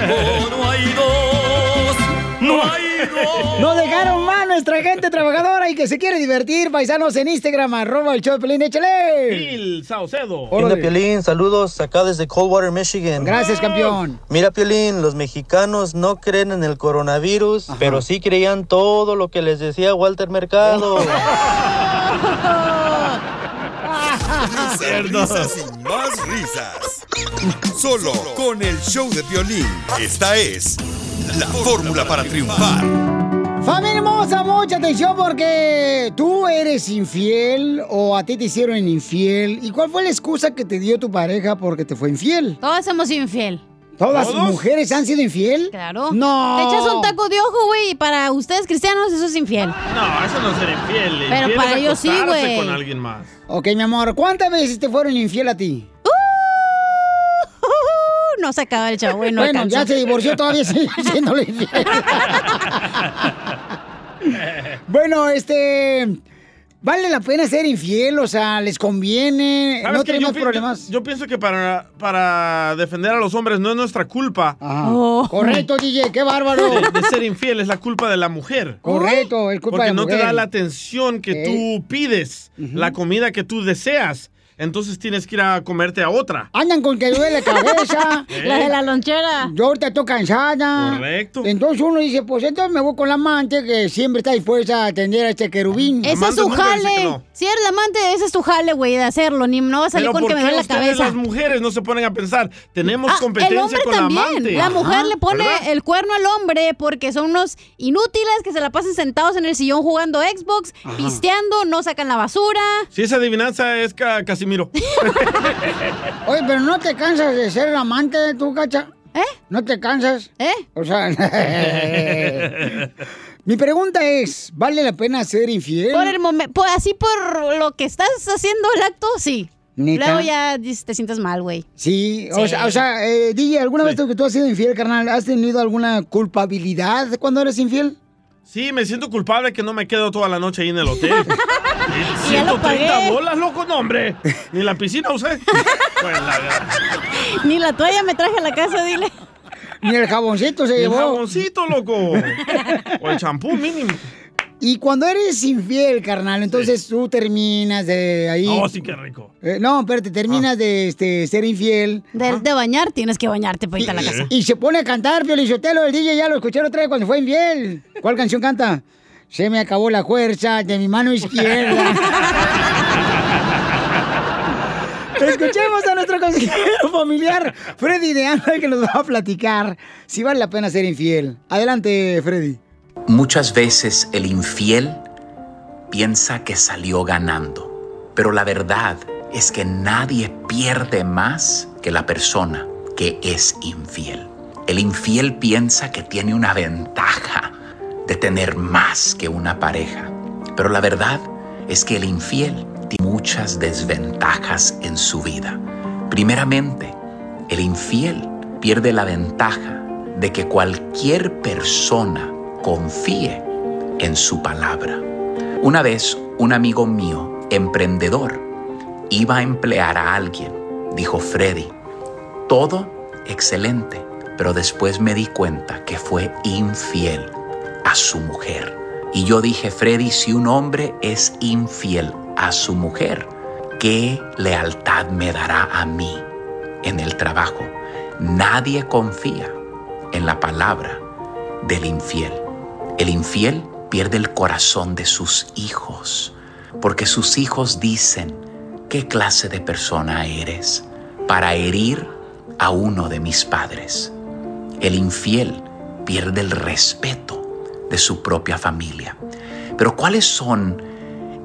no hay dos, no hay [laughs] dos. No dejaron más nuestra gente trabajadora y que se quiere divertir, paisanos en Instagram, arroba el show de Pelín, échale. Gil Saucedo. Hola Piolín, saludos acá desde Coldwater, Michigan. Gracias, campeón. Mira Piolín, los mexicanos no creen en el coronavirus, pero sí creían todo lo que les decía Walter Mercado. [laughs] Risas, risas y más risas. Solo con el show de violín. Esta es la fórmula para triunfar. Familia hermosa, mucha atención porque tú eres infiel o a ti te hicieron infiel. ¿Y cuál fue la excusa que te dio tu pareja porque te fue infiel? Todas somos infiel. ¿Todas mujeres han sido infiel? Claro. No. Te echas un taco de ojo, güey, y para ustedes cristianos eso es infiel. No, eso no es ser infiel. Pero Infiel para ellos sí, güey. con alguien más. Ok, mi amor, ¿cuántas veces te fueron infiel a ti? [laughs] no se acaba el show, güey. no bueno, ya se divorció, todavía sigue [laughs] siéndole infiel. [laughs] bueno, este... ¿Vale la pena ser infiel? O sea, ¿les conviene? ¿Sabes ¿No tenemos Yo problemas? Yo, yo pienso que para, para defender a los hombres no es nuestra culpa. Oh. Correcto, DJ, qué bárbaro. De, de ser infiel es la culpa de la mujer. [laughs] Correcto, es culpa Porque de la no te mujer. da la atención que Eh. tú pides, la comida que tú deseas. Entonces tienes que ir a comerte a otra. Andan con que duele la cabeza. [laughs] Eh. La de la lonchera. Yo ahorita estoy cansada. Correcto. Entonces uno dice, pues entonces me voy con la amante que siempre está dispuesta a atender a este querubín. Ese es su jale. Si eres la amante, ese es tu jale, güey, de hacerlo. Ni no vas a salir Pero con ¿por que me duele la cabeza. las mujeres no se ponen a pensar? Tenemos Ah, el competencia hombre con también. la amante. La mujer le pone ¿verdad? el cuerno al hombre porque son unos inútiles que se la pasan sentados en el sillón jugando Xbox, Ajá. pisteando, no sacan la basura. Si esa adivinanza es ca- Casimiro. [laughs] Oye, pero ¿no te cansas de ser amante de tu cacha? ¿Eh? ¿No te cansas? ¿Eh? O sea... [laughs] Mi pregunta es, ¿vale la pena ser infiel? Por el momento, así por lo que estás haciendo el acto, sí. ¿Neta? Luego ya te sientes mal, güey. Sí, Sí. o sea, o sea eh, DJ, ¿alguna vez tú que tú has sido infiel, carnal, has tenido alguna culpabilidad cuando eres infiel? Sí, me siento culpable que no me quedo toda la noche ahí en el hotel. [laughs] Y ya lo 130 pagué. bolas, loco, no, hombre. Ni la piscina usé. Pues la- Ni la toalla me traje a la casa, dile. Ni el jaboncito se El llevó. jaboncito, loco. O el champú mínimo. Y cuando eres infiel, carnal, entonces tú terminas de ahí. Oh, sí, qué rico. Eh, no, espérate, terminas de este, ser infiel. De, de bañar tienes que bañarte para irte a la casa. Y se pone a cantar, Piolichotelo, el DJ ya lo escuché otra vez cuando fue infiel. ¿Cuál canción canta? Se me acabó la fuerza de mi mano izquierda. [laughs] Escuchemos a nuestro consejero familiar, Freddy de Anda, que nos va a platicar si vale la pena ser infiel. Adelante, Freddy. Muchas veces el infiel piensa que salió ganando, pero la verdad es que nadie pierde más que la persona que es infiel. El infiel piensa que tiene una ventaja de tener más que una pareja, pero la verdad es que el infiel tiene muchas desventajas en su vida. Primeramente, el infiel pierde la ventaja de que cualquier persona confíe en su palabra. Una vez un amigo mío, emprendedor, iba a emplear a alguien. Dijo Freddy, todo excelente, pero después me di cuenta que fue infiel a su mujer. Y yo dije, Freddy, si un hombre es infiel a su mujer, ¿qué lealtad me dará a mí en el trabajo? Nadie confía en la palabra del infiel. El infiel pierde el corazón de sus hijos, porque sus hijos dicen, ¿qué clase de persona eres para herir a uno de mis padres? El infiel pierde el respeto de su propia familia. Pero ¿cuáles son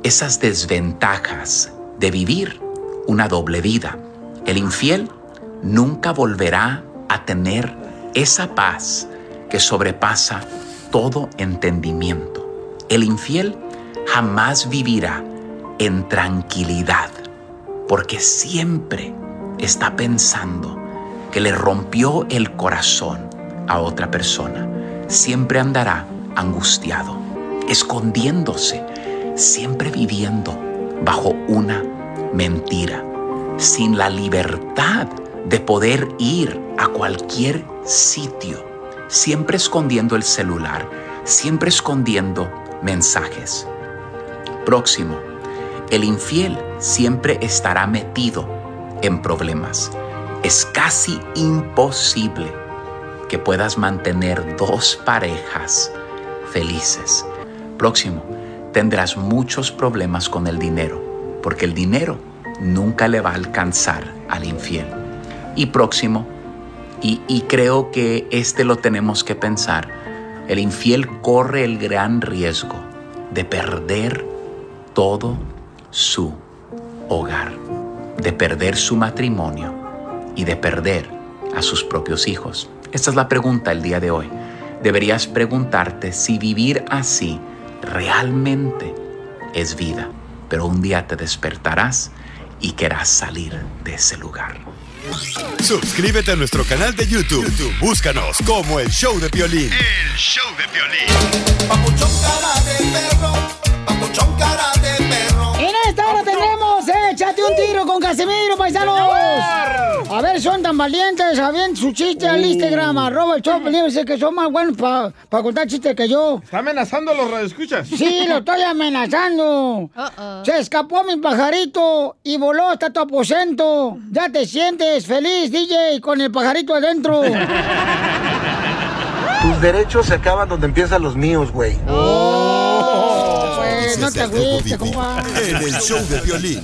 esas desventajas de vivir una doble vida? El infiel nunca volverá a tener esa paz que sobrepasa todo entendimiento. El infiel jamás vivirá en tranquilidad porque siempre está pensando que le rompió el corazón a otra persona. Siempre andará angustiado, escondiéndose, siempre viviendo bajo una mentira, sin la libertad de poder ir a cualquier sitio, siempre escondiendo el celular, siempre escondiendo mensajes. Próximo, el infiel siempre estará metido en problemas. Es casi imposible que puedas mantener dos parejas felices. Próximo, tendrás muchos problemas con el dinero, porque el dinero nunca le va a alcanzar al infiel. Y próximo, y, creo que este lo tenemos que pensar, el infiel corre el gran riesgo de perder todo su hogar, de perder su matrimonio y de perder a sus propios hijos. Esta es la pregunta el día de hoy. Deberías preguntarte si vivir así realmente es vida, pero un día te despertarás y querrás salir de ese lugar. Suscríbete a nuestro canal de YouTube. YouTube, Búscanos como el show de violín. El show de violín. Papuchón cara de perro, papuchón cara de perro. En esta hora tendremos Échate un tiro con Casimiro, paisanos. Son tan valientes, saben su chiste al Instagram, arroba el show, de Piolín, dice que son más buenos para contar chistes que yo. ¿Está amenazando a los radioescuchas? Sí, lo estoy amenazando. Se escapó mi pajarito y voló hasta tu aposento. Ya te sientes feliz, DJ, con el pajarito adentro. [laughs] Tus derechos se acaban donde empiezan los míos, güey. pues, no te agüites, compa. En el show de violín.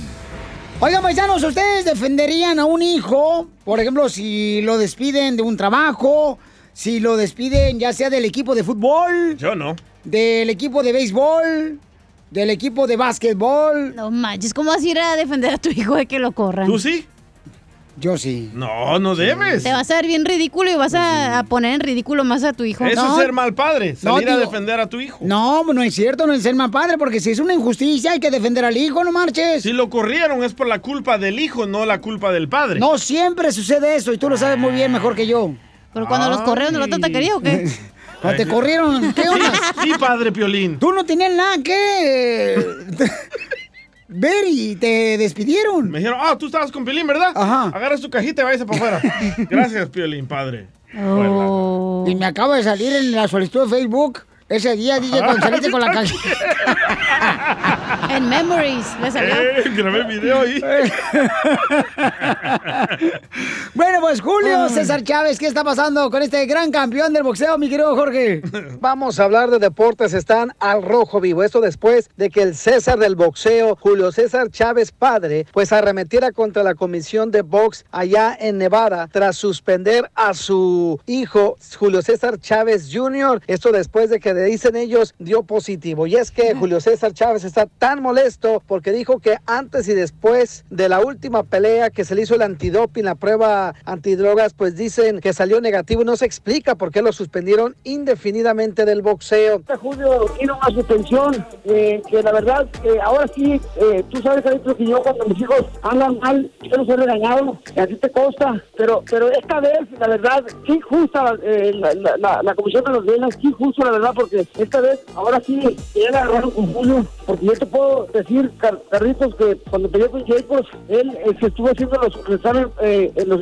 Oigan, paisanos, ¿ustedes defenderían a un hijo? Por ejemplo, si lo despiden de un trabajo, si lo despiden ya sea del equipo de fútbol, Yo no. del equipo de béisbol, del equipo de básquetbol. No manches, ¿cómo vas a ir a defender a tu hijo de que lo corran? ¿Tú sí? Yo sí. No, no debes. Te vas a ver bien ridículo y vas a, a poner en ridículo más a tu hijo. Eso No. es ser mal padre, No, salir a defender a tu hijo. No, no es cierto, no es ser mal padre, porque si es una injusticia hay que defender al hijo, no marches. Si lo corrieron es por la culpa del hijo, no la culpa del padre. No siempre sucede eso y tú lo sabes muy bien mejor que yo. Pero cuando los corrieron de la tanta quería o qué? [laughs] Cuando te corrieron, ¿qué onda? Sí, padre Piolín. Tú no tenías nada que [laughs] ver y te despidieron. Me dijeron, ah, tú estabas con Piolín, ¿verdad? Ajá. Agarras tu cajita y váyase para afuera. [laughs] Gracias, Piolín, padre. Y me acaba de salir en la solicitud de Facebook ese día, DJ, cuando [laughs] saliste con la caja. En Memories, le salió. Eh, grabé video ahí. [laughs] Bueno, pues Julio. César Chávez, ¿qué está pasando con este gran campeón del boxeo, mi querido Jorge? [laughs] Vamos a hablar de deportes, están al rojo vivo. Esto después de que el César del boxeo, Julio César Chávez padre, pues arremetiera contra la comisión de box allá en Nevada tras suspender a su hijo, Julio César Chávez Jr. Esto después de que le dicen ellos dio positivo. Y es que Julio César Chávez está tan molesto porque dijo que antes y después de la última pelea que se le hizo el antidoping, la prueba antidrogas, pues dicen que salió negativo. No se explica por qué lo suspendieron indefinidamente del boxeo. Julio tiene una suspensión eh, que la verdad, eh, ahora sí, eh, tú sabes, Adicto, que yo cuando mis hijos andan mal, yo los he regañado, y a ti te consta, pero pero esta vez, la verdad, sí justa eh, la, la, la, la comisión de los bienes, sí justo, la verdad, porque esta vez, ahora sí, la agarraron con Julio, porque yo te puedo decir, Car- Carlitos, que cuando peleé con Jay, pues, él eh, se estuvo haciendo los exámenes, eh, los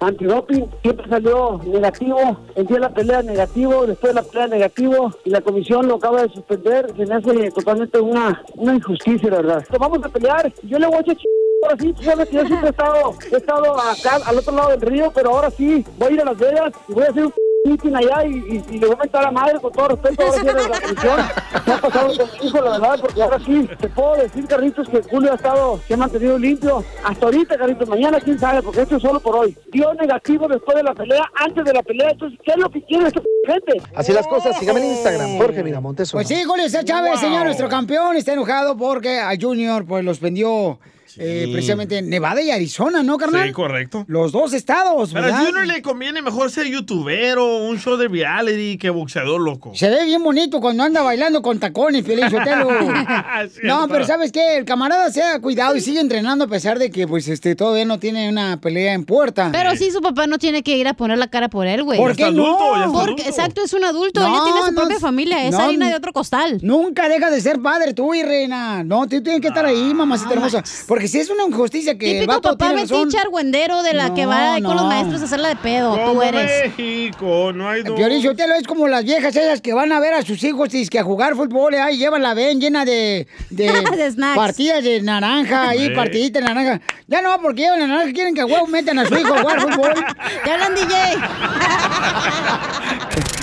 antidoping, siempre salió negativo, el día la pelea negativo, después de la pelea negativo, y la comisión lo acaba de suspender, se me hace totalmente una, una injusticia, la verdad. Vamos a pelear, yo le voy a echar ch... Ahora sí, sabes que yo siempre he estado, he estado acá, al otro lado del río, pero ahora sí, voy a ir a Las Vegas y voy a hacer un allá y, y, y le voy a mentar a la madre con todo respeto ahora sí de la comisión. ¿Qué [laughs] ha pasado con mi hijo, la verdad? Porque ahora sí, te puedo decir, Carlitos, que Julio ha estado, se ha mantenido limpio. Hasta ahorita, Carlitos, mañana quién sabe, porque esto es solo por hoy. Dio negativo después de la pelea, antes de la pelea. Entonces, ¿qué es lo que quiere esta gente? Así las cosas, sígame en Instagram, Jorge Miramontes. Pues sí, Julio Chávez, Wow. señor, nuestro campeón, está enojado porque a Junior pues los vendió eh, precisamente en Nevada y Arizona, ¿no, carnal? Sí, correcto. Los dos estados, Pero a. Junior le conviene mejor ser youtubero, un show de reality que boxeador loco. Se ve bien bonito cuando anda bailando con tacones, Piolín [laughs] Sotelo. No, pero ¿sabes qué? El camarada se ha cuidado y sigue entrenando a pesar de que pues este todavía no tiene una pelea en puerta. Pero sí, su papá no tiene que ir a poner la cara por él, güey. ¿Por qué no? Porque, exacto, es un adulto. No, Ella tiene su no, propia familia. Es no, harina de otro costal. Nunca deja de ser padre tú, y reina. No, tú tienes que estar ahí, mamacita hermosa. Porque si es una injusticia que el Típico vato papá tiene razón. metiche argüendero de la que va No, con los maestros a hacerla de pedo. Tú eres. México, no hay dos. Piolín Sotelo es como las viejas ellas que van a ver a sus hijos y es que a jugar fútbol ahí llevan la ven llena de, de, [laughs] De snacks. partidas de naranja ahí, Sí. partiditas de naranja. Ya no, porque llevan la naranja, quieren que a huevo metan a su hijo a jugar fútbol. [laughs] Ya hablan DJ. [laughs]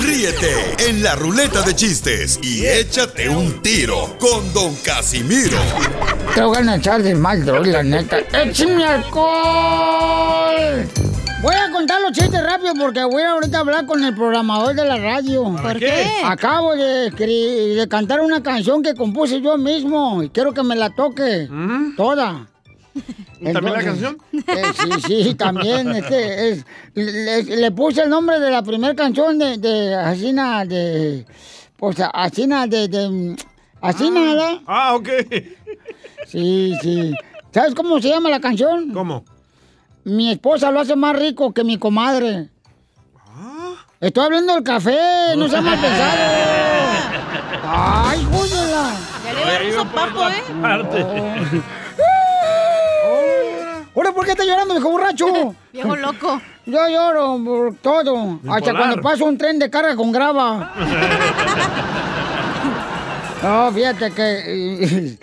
Ríete en la ruleta de chistes y échate un tiro con Don Casimiro. Te voy a echar de mal, droga, la neta. ¡Échame alcohol! Voy a contar los chistes rápido porque voy a ahorita hablar con el programador de la radio. ¿Por qué? Acabo de, de cantar una canción que compuse yo mismo y quiero que me la toque. Toda. [laughs] ¿Y también la canción? eh, sí, sí, también. Este, es- le, le puse el nombre de la primera canción de, de Asina, de. Pues Asina, de. de Asina, ¿verdad? Ah, ok. Sí, sí. ¿Sabes cómo se llama la canción? ¿Cómo? Mi esposa lo hace más rico que mi comadre. Ah. Estoy hablando del café, no sea mal pensado. [laughs] Ay, júdela. Ya le a dar un sopapo, ¿eh? Ahora, ¿por qué está llorando, viejo borracho? [laughs] Viejo loco. [laughs] Yo lloro por todo. Hasta cuando paso un tren de carga con grava. [laughs] No, fíjate que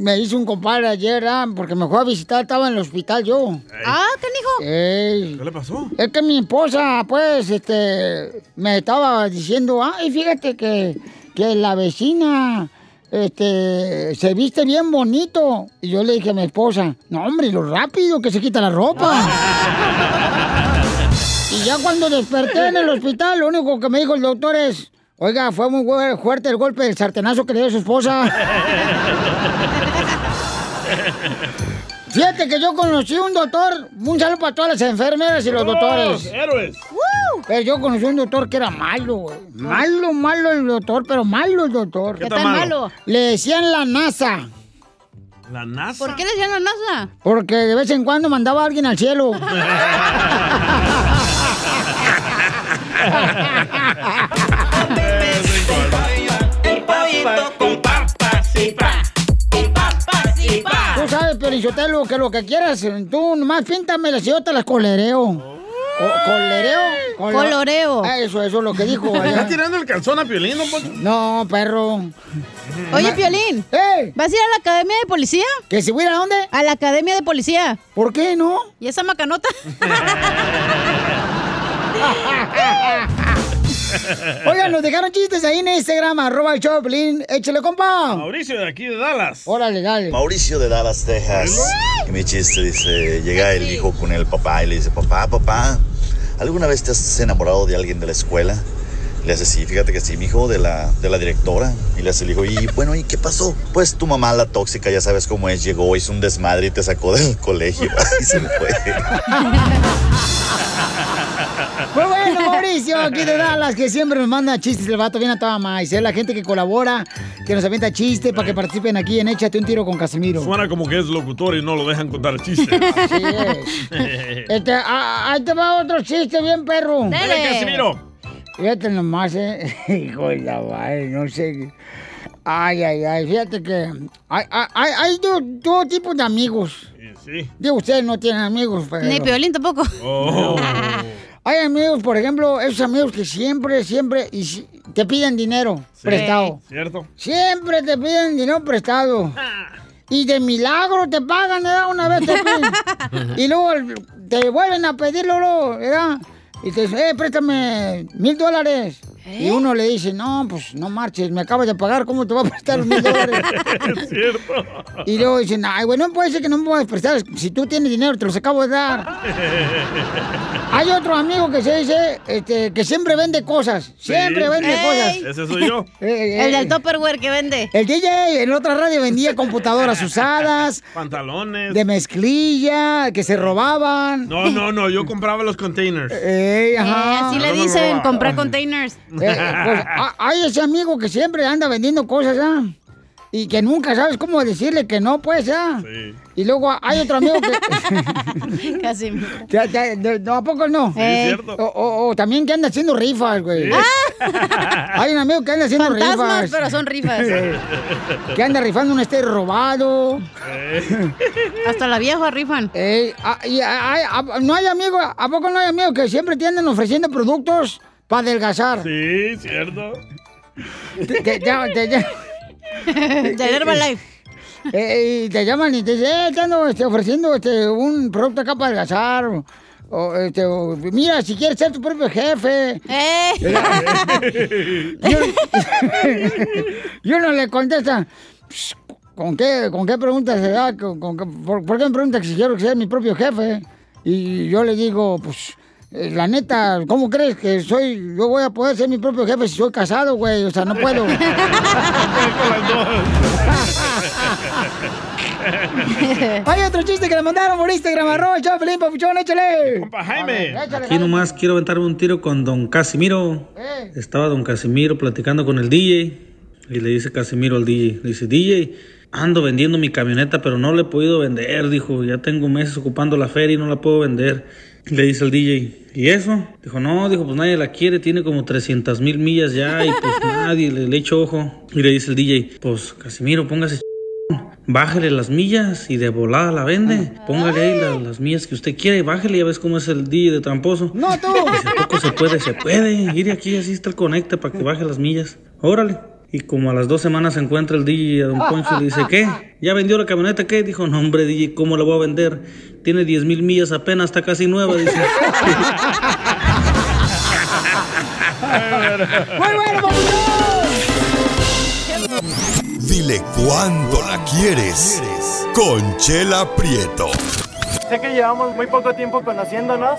me hizo un compadre ayer, ah, porque me fue a visitar, estaba en el hospital yo. Ah, canijo. ¿Qué le pasó? Es que mi esposa, pues, este, me estaba diciendo, ay, fíjate que, que la vecina, este, se viste bien bonito. Y yo le dije a mi esposa, no, hombre, lo rápido que se quita la ropa. [laughs] y ya cuando desperté en el hospital, lo único que me dijo el doctor es, oiga, fue muy fu- fuerte el golpe del sartenazo que le dio su esposa. [laughs] Fíjate que yo conocí un doctor, un saludo para todas las enfermeras y los doctores. héroes! Pero yo conocí un doctor que era malo, güey. Malo, malo el doctor, pero malo el doctor. ¿Qué tan malo? Le decían la NASA, ¿La NASA? ¿Por qué le decían la NASA? porque de vez en cuando mandaba a alguien al cielo. [laughs] [laughs] Tú sabes, Perichotelo, que lo que quieras, tú nomás píntame las yo te las colereo. Co- ¿Colereo? Colo- Coloreo. Ah, Eso, eso es lo que dijo. ¿Está allá. tirando el calzón a Piolín, don Poncho? No, perro. Oye, Piolín. ¿Vas a ir a la academia de policía? ¿Que si voy a ir a dónde? A la academia de policía. ¿Por qué no? ¿Y esa macanota? [laughs] [laughs] Oigan, nos dejaron chistes ahí en Instagram, arroba el Choplin. Échale, compa. Mauricio de aquí de Dallas. Órale, dale. Mauricio de Dallas, Texas. Y mi chiste dice, llega el hijo con el papá y le dice, papá, papá, ¿alguna vez te has enamorado de alguien de la escuela? Le hace, sí, fíjate que sí, mi hijo, de la, de la directora. Y le hace el hijo, y bueno, ¿y qué pasó? Pues tu mamá, la tóxica, ya sabes cómo es, llegó, hizo un desmadre y te sacó del [laughs] colegio. [laughs] Y se fue. Muy bueno, Mauricio, aquí de Dallas, que siempre nos manda chistes. El vato viene a toda más. Es la gente que colabora, que nos avienta chistes para que participen aquí en Échate un tiro con Casimiro. Suena como que es locutor y no lo dejan contar chistes. [laughs] Así es. Este, ah, ahí te va otro chiste bien, perro. Dale, Casimiro. Fíjate nomás, eh. [laughs] Hijo de la madre, no sé. Ay, ay, ay, fíjate que hay, hay, hay- dos, dos tipos de amigos. Sí. Digo, ustedes no tienen amigos, pero... Ni Piolín tampoco. Oh. [laughs] Hay amigos, por ejemplo, esos amigos que siempre, siempre y si- te piden dinero prestado. ¿Cierto? Siempre te piden dinero prestado. Y de milagro te pagan, ¿verdad? Una vez te piden. [laughs] y luego te vuelven a pedirlo, luego, ¿verdad? Y te dicen, eh, préstame mil dólares. Y uno le dice, no, pues no marches, me acabas de pagar, ¿cómo te voy a prestar los mil dólares? [laughs] Es cierto. Y luego dicen, ay, güey, no puede ser que no me puedas prestar. Si tú tienes dinero, te los acabo de dar. [laughs] Hay otro amigo que se dice este, que siempre vende cosas. Siempre Sí. vende Ey. cosas. Ese soy yo. [laughs] Eh, El eh, del Tupperware que vende. El DJ en otra radio vendía computadoras usadas, Pantalones. de mezclilla, que se robaban. No, no, no, yo compraba los containers. Ey, Eh, así le dicen, comprar containers. Eh, pues, a- hay ese amigo que siempre anda vendiendo cosas, ¿ah? Y que nunca sabes cómo decirle que no, pues, ¿ah? Sí. Y luego hay otro amigo que... [laughs] Casi. [laughs] Ya, ya, no, ¿A poco no? Sí, es cierto. O, o- o también que anda haciendo rifas, güey. Sí. [laughs] Hay un amigo que anda haciendo Fantasmas, rifas. pero son rifas. que anda rifando un estéreo robado. Hasta la vieja rifan. Ey, ah, y hay- ah, no hay amigos, ¿a poco no hay amigos que siempre te andan ofreciendo productos para adelgazar? Sí, cierto. Te, te llaman- te llaman- [laughs] De Herbalife. Eh, y te llaman y te dicen, eh, te ando este, ofreciendo este, un producto acá para adelgazar. O, o, este, o, mira, si quieres ser tu propio jefe. ¡Eh! Y uno, y uno le contesta, "Pss, ¿con qué, ¿con qué pregunta se da? ¿Con, con qué- por, por qué me pregunta que si quiero que sea mi propio jefe? Y yo le digo, pues, eh, la neta, ¿cómo crees que soy? Yo voy a poder ser mi propio jefe si soy casado, güey. O sea, no puedo. [laughs] [laughs] Hay otro chiste que le mandaron por Instagram, arroba, el Chaplin, papuchón, échale. Compa Jaime. Aquí nomás quiero aventarme un tiro con don Casimiro. Eh. Estaba don Casimiro platicando con el DJ y le dice Casimiro al DJ, le dice, DJ, ando vendiendo mi camioneta pero no la he podido vender, dijo, ya tengo meses ocupando la feria y no la puedo vender. Le dice el DJ, ¿y eso? Dijo, no, dijo, pues nadie la quiere, tiene como 300 mil millas ya y pues [laughs] nadie le, le echo ojo. Y le dice el DJ, pues Casimiro, póngase Bájale las millas y de volada la vende. Póngale ahí la- las millas que usted quiere y bájale. Ya ves cómo es el DJ de tramposo. No, tú. Dice, ¿a poco se puede? Se puede. Ir aquí, así está el conecte para que baje las millas. Órale. Y como a las dos semanas se encuentra el DJ a Don Poncho y le dice, ¿qué? ¿Ya vendió la camioneta? ¿Qué? Dijo, no, hombre, DJ, ¿cómo la voy a vender? Tiene 10 mil millas apenas, está casi nueva, dice. [laughs] Muy bueno, papuchón. Dile cuándo la quieres. Conchela Prieto. Sé que llevamos muy poco tiempo conociéndonos.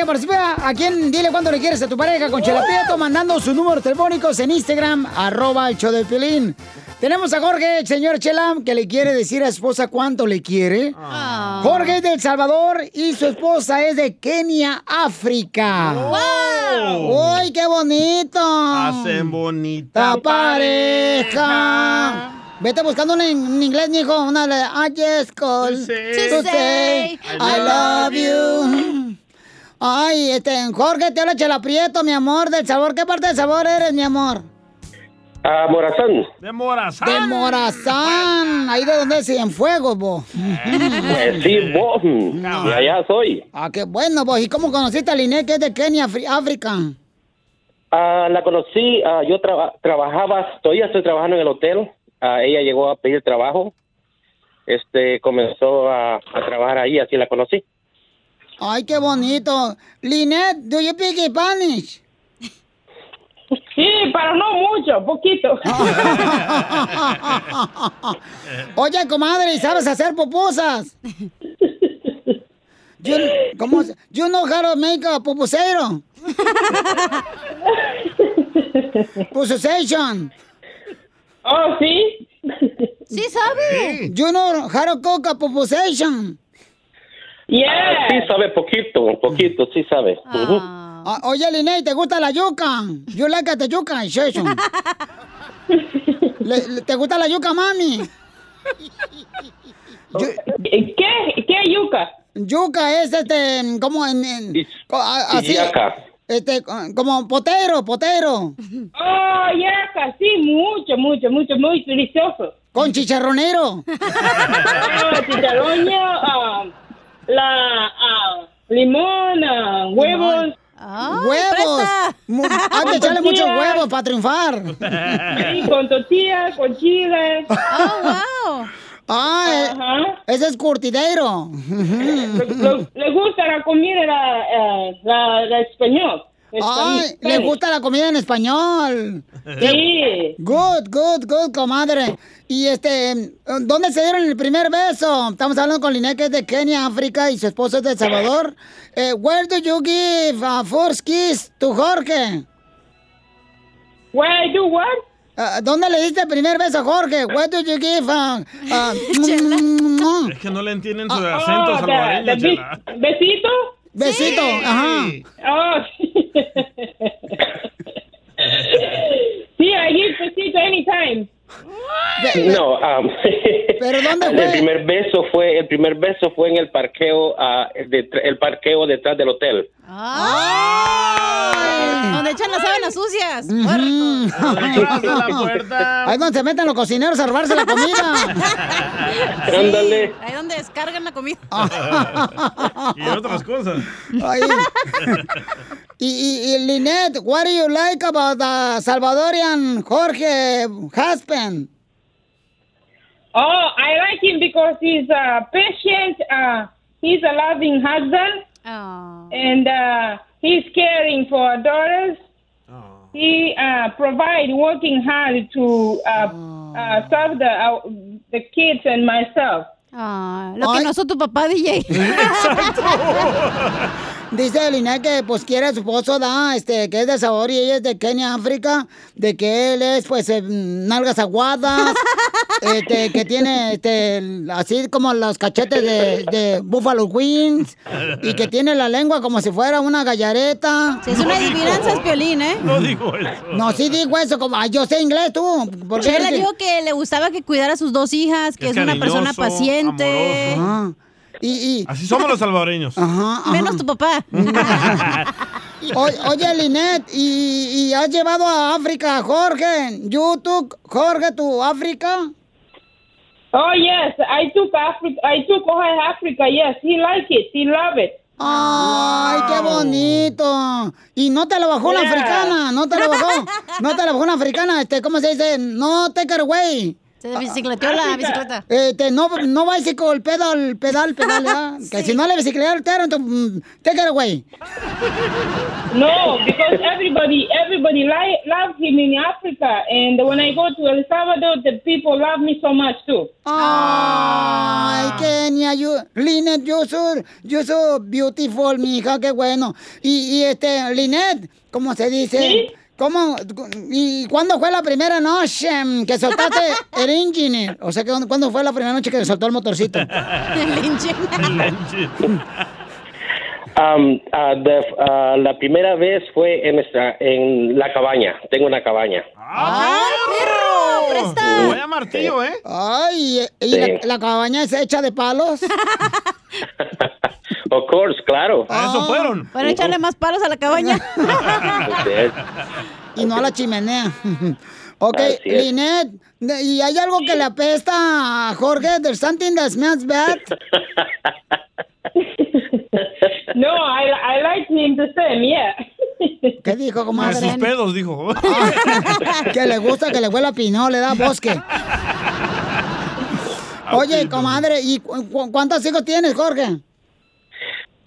que participa aquí en Dile Cuándo Le Quieres a tu pareja con Chela Prieto, mandando sus números telefónicos en Instagram, arroba el show de Piolín. Tenemos a Jorge, señor Chela, que le quiere decir a su esposa cuánto le quiere. Jorge es de El Salvador y su esposa es de Kenia, África. ¡Wow! ¡Uy, qué bonito! Hacen bonita ¡La pareja! Vete buscando en, en inglés, mijo. Una de I just call to To say say I love you. Ay, este, Jorge, te habla Chela Prieto, mi amor, del sabor. ¿Qué parte del sabor eres, mi amor? Ah, Morazán. De Morazán. De Morazán. Ahí de donde es, en fuego, vos. Pues sí, vos. De allá soy. Ah, qué bueno, vos. ¿Y cómo conociste a Linet, que es de Kenia, África? Ah, la conocí, ah, yo traba- trabajaba, todavía estoy trabajando en el hotel. Ah, ella llegó a pedir trabajo. Este, comenzó a, a trabajar ahí, así la conocí. Ay, qué bonito. Linet, do you speak Spanish? Sí, pero no mucho, poquito. [laughs] Oye, comadre, ¿y sabes hacer pupusas? You, ¿Cómo? You know how to make a pupusero? Pupusation. Oh, sí. Sí sabe. You know how to cook a pupusation? Ah, sí sabe poquito, poquito, sí sabe. Ujú. Ah, oye, Liné, ¿te gusta la yuca? You like the yuca session. [laughs] Le- le- ¿Te gusta la yuca, mami? ¿Qué? ¿Qué yuca? Yuca es este, como en... así, Yaca. este, como potero, potero. Oh, yaca, sí, mucho, mucho, mucho, muy delicioso. Con chicharronero. [laughs] Ah, chicharroño, ah, la ah, limón, ah, huevos. ¡Huevos! Mu- [laughs] Hay que echarle muchos huevos para triunfar. [laughs] Sí, con tortillas, con chile. ¡Oh, wow! Ah, eh, ese es curtidero. Le, le gusta la comida la, eh, la, la español. Ay, le gusta la comida en español. Sí. Good, good, good, comadre. Y este, ¿dónde se dieron el primer beso? Estamos hablando con que es de Kenia, África, y su esposo es de El Salvador. Eh, where do you give a first kiss to Jorge? Where do what? Ah, ¿Dónde le diste el primer beso a Jorge? Where do you give [laughs] a... a- Es que no le entienden su Ah, acento oh, salvadoreño, Chela. be- ¿Besito? Besito, ajá. Oh, [laughs] sí, I give besito anytime. No, um, [laughs] ¿Pero dónde el fue? primer beso fue el primer beso fue en el parqueo ah, de- el parqueo detrás del hotel. Donde echan las sábanas sucias. [laughs] Ahí donde se meten los cocineros a robarse la comida. [laughs] Ándale. Ahí donde descargan la comida. Y otras cosas. Ay. Y, y, y Lynette, what do you like about the Salvadorian Jorge husband? Oh, I like him because he's uh, patient. Uh, he's a loving husband, and uh, he's caring for our daughters. He uh, provide working hard to uh, uh, serve the uh, the kids and myself. Ah, lo que no hizo tu papá, DJ. [laughs] [laughs] Dice Lynette que pues quiere a su esposo, da, este, que es de Salvador y ella es de Kenia, África, de que él es pues eh, nalgas aguadas, [laughs] este, que tiene este, así como los cachetes de, de Buffalo Wings y que tiene la lengua como si fuera una gallareta. Sí, es una adivinanza, es Piolín, ¿eh? No digo eso. No, sí digo eso, como, ay, yo sé inglés tú. ¿por qué Chela crees que- dijo que le gustaba que cuidara a sus dos hijas, que Es es, una persona paciente. amoroso. Y, Así somos los salvadoreños. Menos tu papá. O- [laughs] oye, Linet, ¿y, y has llevado a África a Jorge? ¿You took Jorge to África? Oh yes, I took Africa. I took Ohio Africa. Yes, he like it. He love it. ¡Ay, qué bonito! Y no te lo bajó una Yeah. africana, no te lo bajó, no te lo bajó una africana, este, ¿cómo se dice? No take it away. Se bicicleteó la bicicleta. Este, no, no bicycle, pedal, pedal, pedal, ¿verdad? [laughs] Que si no le bicicletearon, entonces, mm, take it away. No, because everybody, everybody like love him in Africa, and when I go to El Salvador, the people love me so much too. Ay, Kenia, you, Linet, you so, you so beautiful, mija, qué bueno. Y, y este, Linet, ¿cómo se dice? ¿Cómo? ¿Y cuándo fue la primera noche mm, que soltaste [laughs] el engine? O sea, que ¿cuándo- ¿cuándo fue la primera noche que soltó el motorcito? [laughs] [laughs] El engine. Um, ah, de- ah, la primera vez fue en nuestra en la cabaña. Tengo una cabaña. ¡Ay, perro! ¡Presta! Vaya martillo, ¿eh? Ay, ¿y Sí. la, la cabaña es hecha de palos? Of course, claro. A eso fueron. Para echarle más palos a la cabaña. [laughs] y no a la chimenea. [laughs] ok. Linet, ¿y hay algo que le apesta a Jorge? ¿There's something that smells bad? [laughs] No, I I like him the same. Yeah. ¿Qué dijo, A comadre? sus pedos, dijo. que le gusta que le huela a pinol, le da bosque. Oye, comadre, ¿y cu- cu- cuántos hijos tienes, Jorge?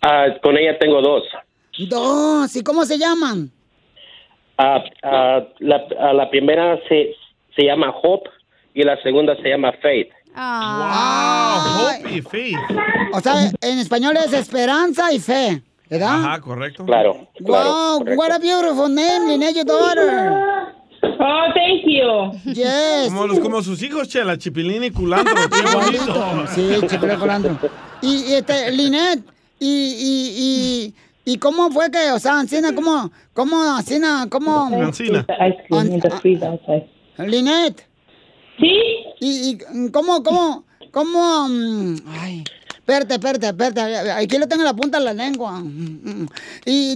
Ah, con ella tengo dos. Dos, ¿y cómo se llaman? Ah, ah, la, ah, la primera se, se llama Hope y la segunda se llama Faith. Wow, Hope y Faith. O sea, en español es esperanza y fe, ¿verdad? Ajá, correcto. Claro. Wow, what a beautiful name, your daughter. Oh, thank you. Yes. Como, los, como sus hijos, Chela, Chipilín y Culantro. Qué [laughs] bonito. Sí, chipilín y culantro. Y, y, este, Linet, y, y, y, y cómo fue que, o sea, Ancina, cómo, cómo, Ancina, cómo... Ancina. Linet. Sí. ¿Y, y cómo, cómo, cómo, mm, ay, espérate, espérate, espérate, aquí lo tengo en la punta de la lengua. Y,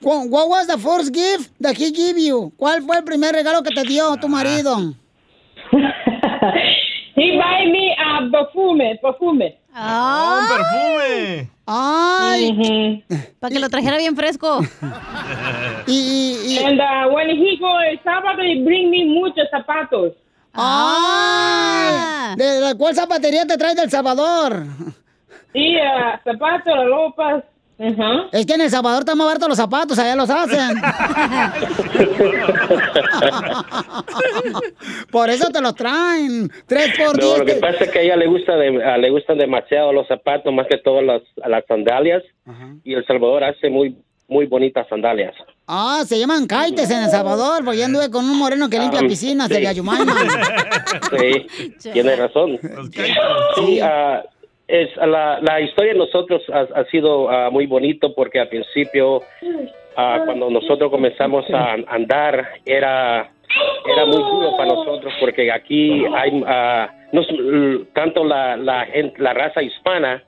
what was the first gift that he gave you? ¿Cuál fue el primer regalo que te dio tu marido? [laughs] He buy me a perfume, perfume. ¡Ah! perfume! ¡Ay! Para que lo trajera bien fresco. y, And uh, when he go el sábado, he bring me muchos zapatos. ¡Ay! ¿De la cuál zapatería te trae del Salvador? Sí, uh, zapatos, ropas. Es que en El Salvador están más baratos los zapatos, allá los hacen. [laughs] por eso te los traen. Tres por No, diez. lo que pasa es que a ella le gusta de- a- le gustan demasiado los zapatos, más que todas las, las sandalias. Y El Salvador hace muy muy bonitas sandalias. Ah, se llaman kaites en El Salvador, porque yo anduve con un moreno que limpia Ah, piscinas sí. de Yayumaima. [laughs] Sí, tiene razón. Sí, ah, es, la, la historia de nosotros ha, sido ah, muy bonito porque al principio, ah, cuando nosotros comenzamos a andar, era, era muy duro para nosotros porque aquí hay l- tanto la, la, la raza hispana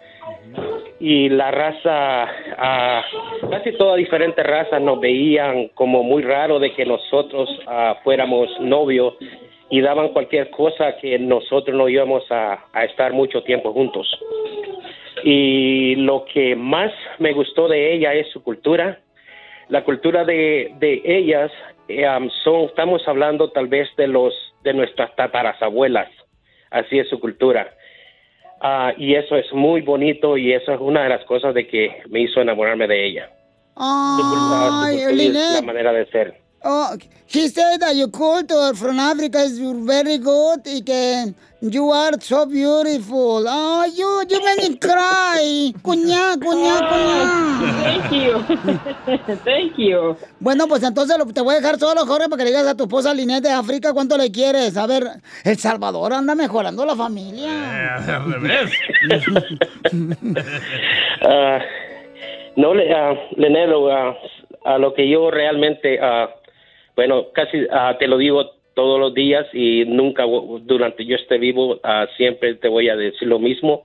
y la raza, ah, casi todas diferentes razas nos veían como muy raro de que nosotros ah, fuéramos novios y daban cualquier cosa que nosotros no íbamos a, a estar mucho tiempo juntos. Y lo que más me gustó de ella es su cultura. La cultura de, de ellas eh, um, son, estamos hablando tal vez de los de nuestras tatarasabuelas. Así es su cultura. Ah, y eso es muy bonito y eso es una de las cosas de que me hizo enamorarme de ella. Su Ay, cultura y la manera de ser. Oh, he said that your culture from Africa is very good y que you are so beautiful. Oh, you, you made me cry. Cuñá, cuñá, cuñá. Thank you. [laughs] Thank you. Bueno, pues entonces lo- te voy a dejar solo, Jorge, para que le digas a tu esposa Linet de África cuánto le quieres. A ver, El Salvador anda mejorando la familia. Al revés. [laughs] Ah, no, le, Lenero, ah, a lo que yo realmente, ah, bueno, casi ah, te lo digo todos los días y nunca durante yo esté vivo, ah, siempre te voy a decir lo mismo,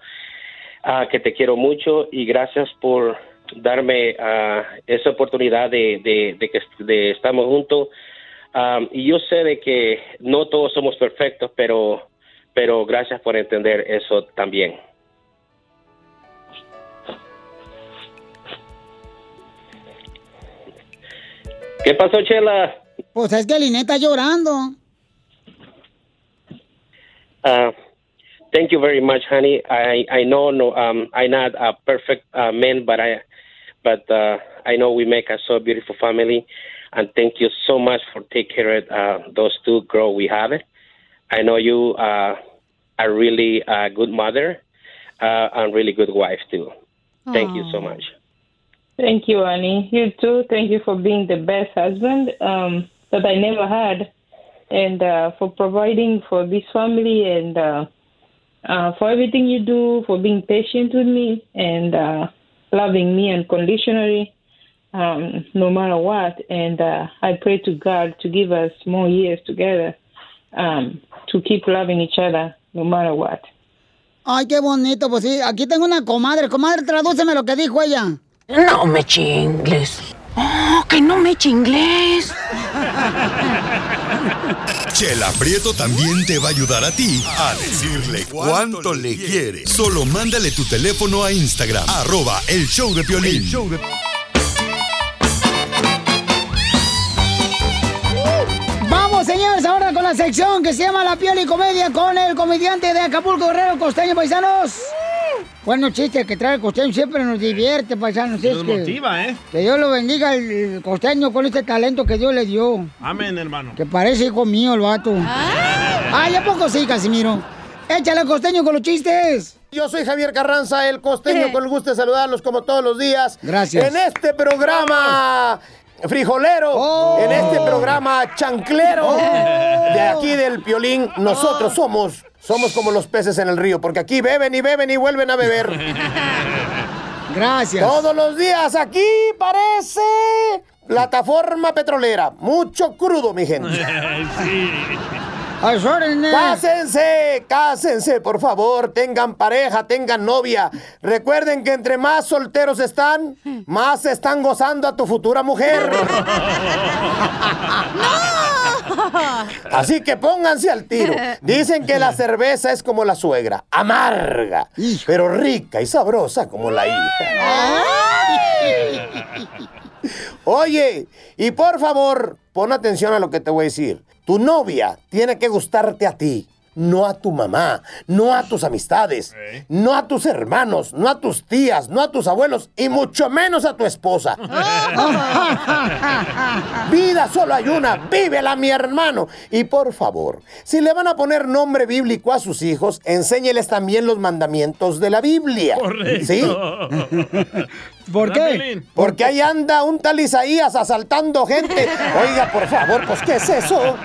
ah, que te quiero mucho y gracias por darme esa oportunidad de, de, que de estamos juntos. Y yo sé de que no todos somos perfectos, pero, pero gracias por entender eso también. ¿Qué pasó, Chela? Pues es que Linet está llorando. Uh, thank you very much, honey. I I know no um I'm not a perfect uh, man, but I but uh, I know we make a so beautiful family, and thank you so much for take care of uh, those two girls we have. I know you uh, are really a good mother, uh, and really good wife too. Thank you so much. Thank you, Annie. You too. Thank you for being the best husband um, that I never had, and uh, for providing for this family and uh, uh, for everything you do, for being patient with me and uh, loving me unconditionally, um, no matter what. And uh, I pray to God to give us more years together um, to keep loving each other no matter what. Ay, qué bonito, pues sí. Aquí tengo una comadre. Comadre, tradúceme lo que dijo ella. No me chingles. Oh, que no me chingles. Chela Prieto también te va a ayudar a ti a decirle cuánto le quiere. Solo mándale tu teléfono a Instagram, arroba el show de Piolín. Vamos, señores, ahora con la sección que se llama La Piel y Comedia con el comediante de Acapulco, Guerrero Costeño, paisanos. Bueno, chiste que trae el costeño siempre nos divierte, paisanos. es Nos que- motiva, ¿eh? Que Dios lo bendiga el, costeño con este talento que Dios le dio. Amén, hermano. Que parece hijo mío el vato. Ay, ¿a poco sí, Casimiro? Échale costeño con los chistes. Yo soy Javier Carranza, el costeño, con el gusto de saludarlos como todos los días. Gracias. En este programa frijolero, en este programa chanclero, de aquí del Piolín, nosotros somos, somos como los peces en el río, porque aquí beben y beben y vuelven a beber. [laughs] Gracias. Todos los días aquí parece plataforma petrolera. Mucho crudo, mi gente. [laughs] sí. Cásense, cásense, por favor. Tengan pareja, tengan novia. Recuerden que entre más solteros están, más están gozando a tu futura mujer. [laughs] Así que pónganse al tiro. Dicen que la cerveza es como la suegra, amarga, pero rica y sabrosa como la hija. Oye, y por favor, pon atención a lo que te voy a decir. Tu novia tiene que gustarte a ti, no a tu mamá, no a tus amistades, no a tus hermanos, no a tus tías, no a tus abuelos y mucho menos a tu esposa. [laughs] Vida solo hay una, vívela mi hermano. Y por favor, si le van a poner nombre bíblico a sus hijos, enséñeles también los mandamientos de la Biblia. Correcto. ¿Sí? [laughs] ¿Por qué? Porque ahí anda un tal Isaías asaltando gente. Oiga, por favor, pues ¿qué es eso?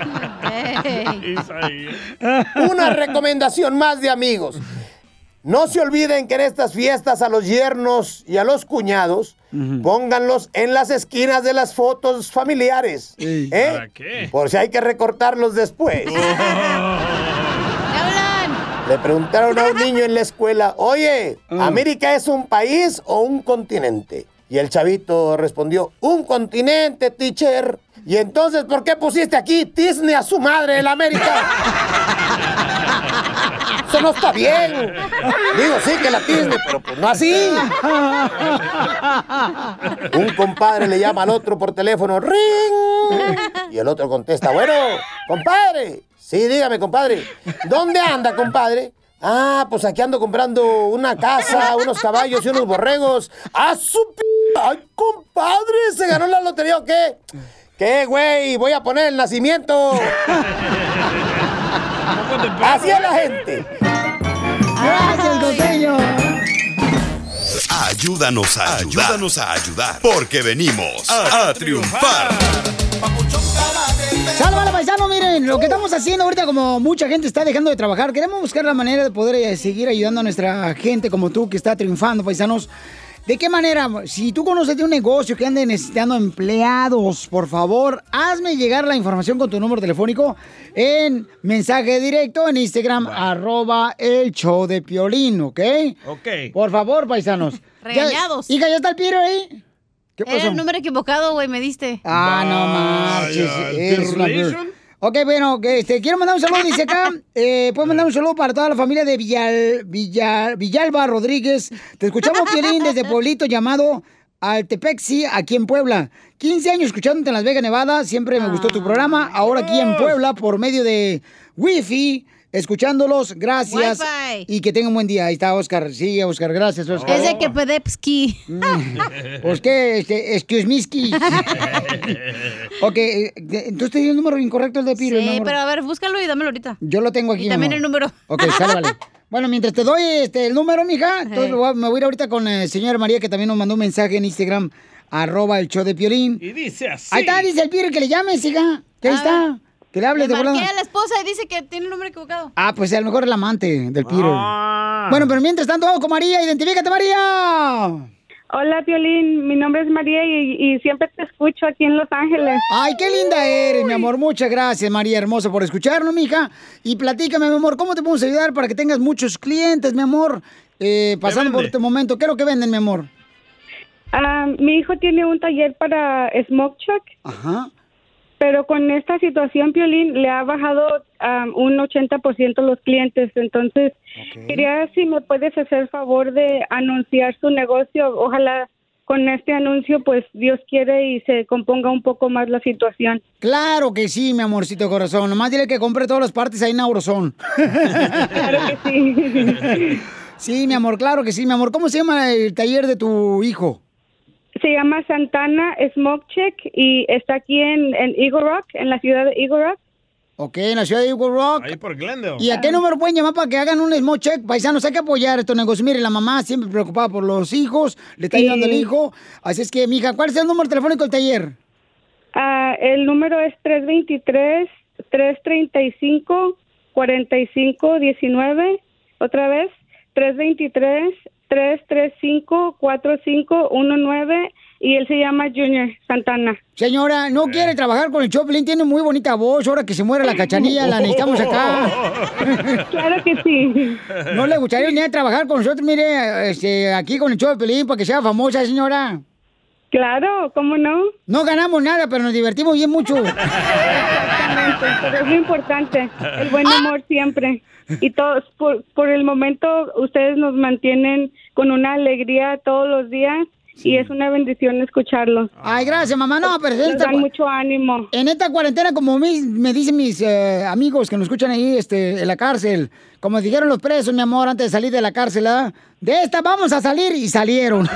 Una recomendación más de amigos. No se olviden que en estas fiestas a los yernos y a los cuñados pónganlos en las esquinas de las fotos familiares. ¿eh? ¿Para qué? Por si hay que recortarlos después. Le preguntaron a un niño en la escuela, oye, ¿América es un país o un continente? Y el chavito respondió, un continente, teacher. Y entonces, ¿por qué pusiste aquí Disney a su madre en América? Eso no está bien. Digo, sí que la Disney, pero pues no así. Un compadre le llama al otro por teléfono, ring. Y el otro contesta, bueno, compadre. Sí, dígame, compadre. ¿Dónde anda, compadre? Ah, pues aquí ando comprando una casa, unos caballos y unos borregos. ¡Ah, su p... ¡Ay, compadre! ¿Se ganó la lotería o qué? ¿Qué, güey? Voy a poner el nacimiento. Así es la gente. Gracias, costeño. Ayúdanos a ayudar. Ayúdanos a ayudar. Porque venimos a, a triunfar. Sálvalo, paisano, miren, lo que estamos haciendo ahorita, como mucha gente está dejando de trabajar, queremos buscar la manera de poder eh, seguir ayudando a nuestra gente como tú que está triunfando, paisanos. ¿De qué manera? Si tú conoces de un negocio que ande necesitando empleados, por favor, hazme llegar la información con tu número telefónico en mensaje directo en Instagram, arroba el show de Piolín, ¿ok? Ok. Por favor, paisanos. [laughs] Regañados. Ya- Hija, ¿ya está el piro ahí? ¿Qué Era el número equivocado, güey, me diste. Ah, no marches. eres una. Ok, bueno, que este, quiero mandar un saludo, dice acá. [laughs] Eh, Puedes mandar un saludo para toda la familia de Villal, Villal- Villalba Rodríguez. Te escuchamos, Piolín, desde pueblito llamado Altepexi, aquí en Puebla. 15 años escuchándote en Las Vegas, Nevada. Siempre me gustó tu programa. Ahora aquí en Puebla, por medio de Wi-Fi, escuchándolos. Gracias. Wi-Fi. Y que tengan un buen día. Ahí está Oscar. Sí, Oscar. Gracias, Oscar. Es de Kepedepski. Pues qué, este, excuse me, ski. [laughs] ok, eh, entonces te di el número incorrecto el de Piro, Sí, pero a ver, búscalo y dámelo ahorita. Yo lo tengo aquí. Y también el número. Ok, sálvale. [laughs] Bueno, mientras te doy este, el número, mija, entonces me voy a- me voy a ir ahorita con la señora María, que también nos mandó un mensaje en Instagram, arroba el show de Piolín. Y dice así. Ahí está, dice el Piro, que le llames, hija. Que ahí está. Que le hables Le de marqué volada. a la esposa y dice que tiene el número equivocado. Ah, pues a lo mejor el amante del Piro. Ah. Bueno, pero mientras tanto, vamos con María. Identifícate, María. Hola, Piolín. Mi nombre es María y, y siempre te escucho aquí en Los Ángeles. Ay, qué linda eres, mi amor. Muchas gracias, María Hermosa, por escucharnos, mija. Y platícame, mi amor, ¿cómo te podemos ayudar para que tengas muchos clientes, mi amor? Eh, pasando por este momento. ¿Qué es lo que venden, mi amor? Ah, mi hijo tiene un taller para Smoke Chuck, Ajá. Pero con esta situación, Piolín, le ha bajado ah, un 80% los clientes. Entonces, quería si me puedes hacer favor de anunciar su negocio. Ojalá con este anuncio, pues Dios quiere y se componga un poco más la situación. Claro que sí, mi amorcito corazón. Nomás dile que compre todas las partes ahí en Auroson. Claro que sí. [laughs] Sí, mi amor, claro que sí, mi amor. ¿Cómo se llama el taller de tu hijo? Se llama Santana Smoke Check y está aquí en, en Eagle Rock, en la ciudad de Eagle Rock. Ok, en la ciudad de Eagle Rock. Ahí por Glendale. ¿Y a qué número pueden llamar para que hagan un smoke check? Paisanos, hay que apoyar estos negocios. Mire, la mamá siempre preocupada por los hijos, le está Sí. ayudando el hijo. Así es que, mija, ¿cuál es el número telefónico del taller? Ah, el número es 323-335-4519. Otra vez, 335-4519 y él se llama Junior Santana. Señora, no quiere trabajar con el Choplin, tiene muy bonita voz. Ahora que se muere la cachanilla, la necesitamos acá. [laughs] claro que sí. ¿No le gustaría venir a trabajar con nosotros, mire, este, aquí con el Choplin, para que sea famosa, señora? Claro, ¿cómo no? No ganamos nada, pero nos divertimos bien mucho. [laughs] Exactamente, pero es lo importante, el buen humor siempre. Y todos, por, por el momento, ustedes nos mantienen con una alegría todos los días y es una bendición escucharlos. Ay, gracias, mamá. No, pero Nos dan mucho ánimo. En esta cuarentena, como mi- me dicen mis eh, amigos que nos escuchan ahí este, en la cárcel, como dijeron los presos, mi amor, antes de salir de la cárcel, ¿ah? de esta vamos a salir y salieron. [laughs] [laughs]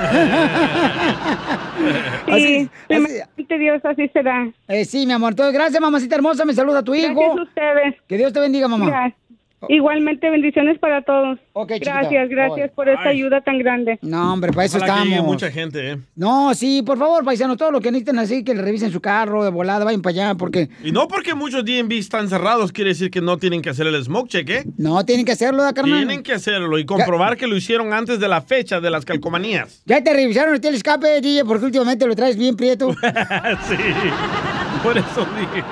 Sí, primeramente Dios, así será. Eh, sí, mi amor. Entonces, gracias, mamacita hermosa. Me saluda a tu hijo. Gracias a ustedes. Que Dios te bendiga, mamá. Gracias. Igualmente, bendiciones para todos. chiquita. gracias, gracias por esta Ay. ayuda tan grande. No, hombre, para eso Ojalá estamos. mucha gente, ¿eh? No, sí, por favor, paisanos, todo lo que necesiten así, que le revisen su carro de volada, vayan para allá, porque Y no porque muchos DMV están cerrados quiere decir que no tienen que hacer el smoke check, ¿eh? no tienen que hacerlo, ¿da, carnal? Tienen que hacerlo y comprobar que lo hicieron antes de la fecha de las calcomanías. Ya te revisaron el escape, DJ, porque últimamente lo traes bien prieto. [laughs] sí, por eso dije.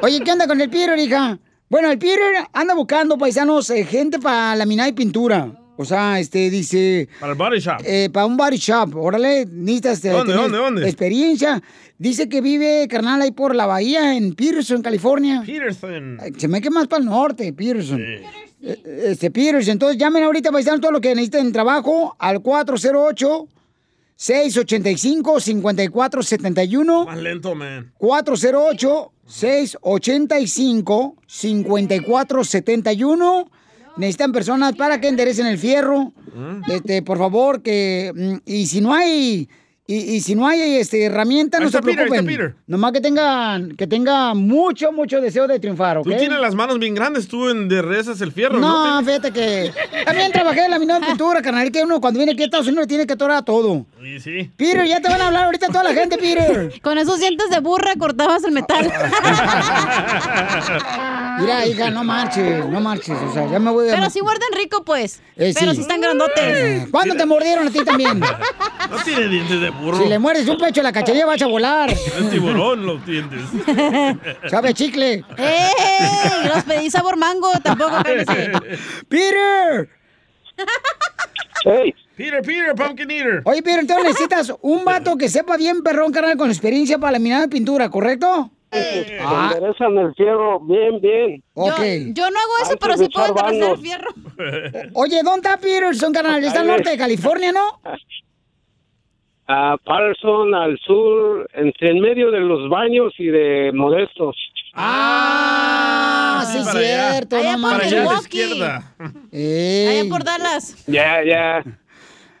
Oye, ¿qué onda con el Peter, hija? Bueno, el Peter anda buscando, paisanos, eh, gente para laminar y pintura. O sea, este, dice... Para el body shop. Eh, para un body shop. Órale, necesitas eh, ¿Dónde, tener dónde, dónde? experiencia. Dice que vive, carnal, ahí por la bahía, en Peterson, California. Peterson. Se me queda más para el norte, Peterson. Eh, Este, Peterson. Entonces, llamen ahorita, paisanos, todo lo que necesiten trabajo al 408 685 5471 Más lento, man. 408-685-5471. Necesitan personas para que enderecen el fierro. Este, por favor, que. mm, Y si no hay. Y, y si no hay este, herramienta, no se Peter, preocupen. está Peter. Nomás que tengan, que tenga mucho, mucho deseo de triunfar, ¿ok? Tú tienes las manos bien grandes, tú en de rezas el fierro, ¿no? No, [laughs] fíjate que. También trabajé en la mina de pintura, carnal. Que uno cuando viene aquí a Estados Unidos tiene que atorar todo. Sí, sí. Peter, ya te van a hablar ahorita toda la gente, Peter. [laughs] Con esos dientes de burra cortabas el metal. [laughs] Mira, hija, no marches, no marches. O sea, ya me voy a. Pero si muerden rico, pues. Eh, Pero sí. si están grandotes. ¿Cuándo te mordieron a ti también? [laughs] No tiene dientes de burro. Si le muerdes un pecho a la cacharilla vas a volar. [laughs] Es tiburón los dientes. [laughs] Sabe chicle. ¡Ey! Los pedí sabor mango, tampoco cálmese. ¡Peter! Peter, Peter, pumpkin eater. Oye, Peter, entonces necesitas un vato que sepa bien perrón, carnal, con experiencia para laminar de pintura, ¿correcto? Ah. Enderezan el fierro bien, bien. Ok. Yo no hago eso, Hay pero sí puedo enderezar el fierro. [laughs] Oye, ¿dónde está Peterson, carnal? Está al norte de California, ¿no? A Patterson, al sur, entre en medio de los baños y de Modestos. Ah, sí, para allá. cierto, Allá no por allá a la Milwaukee. izquierda. Ey, Allá por Dallas. Ya, ya.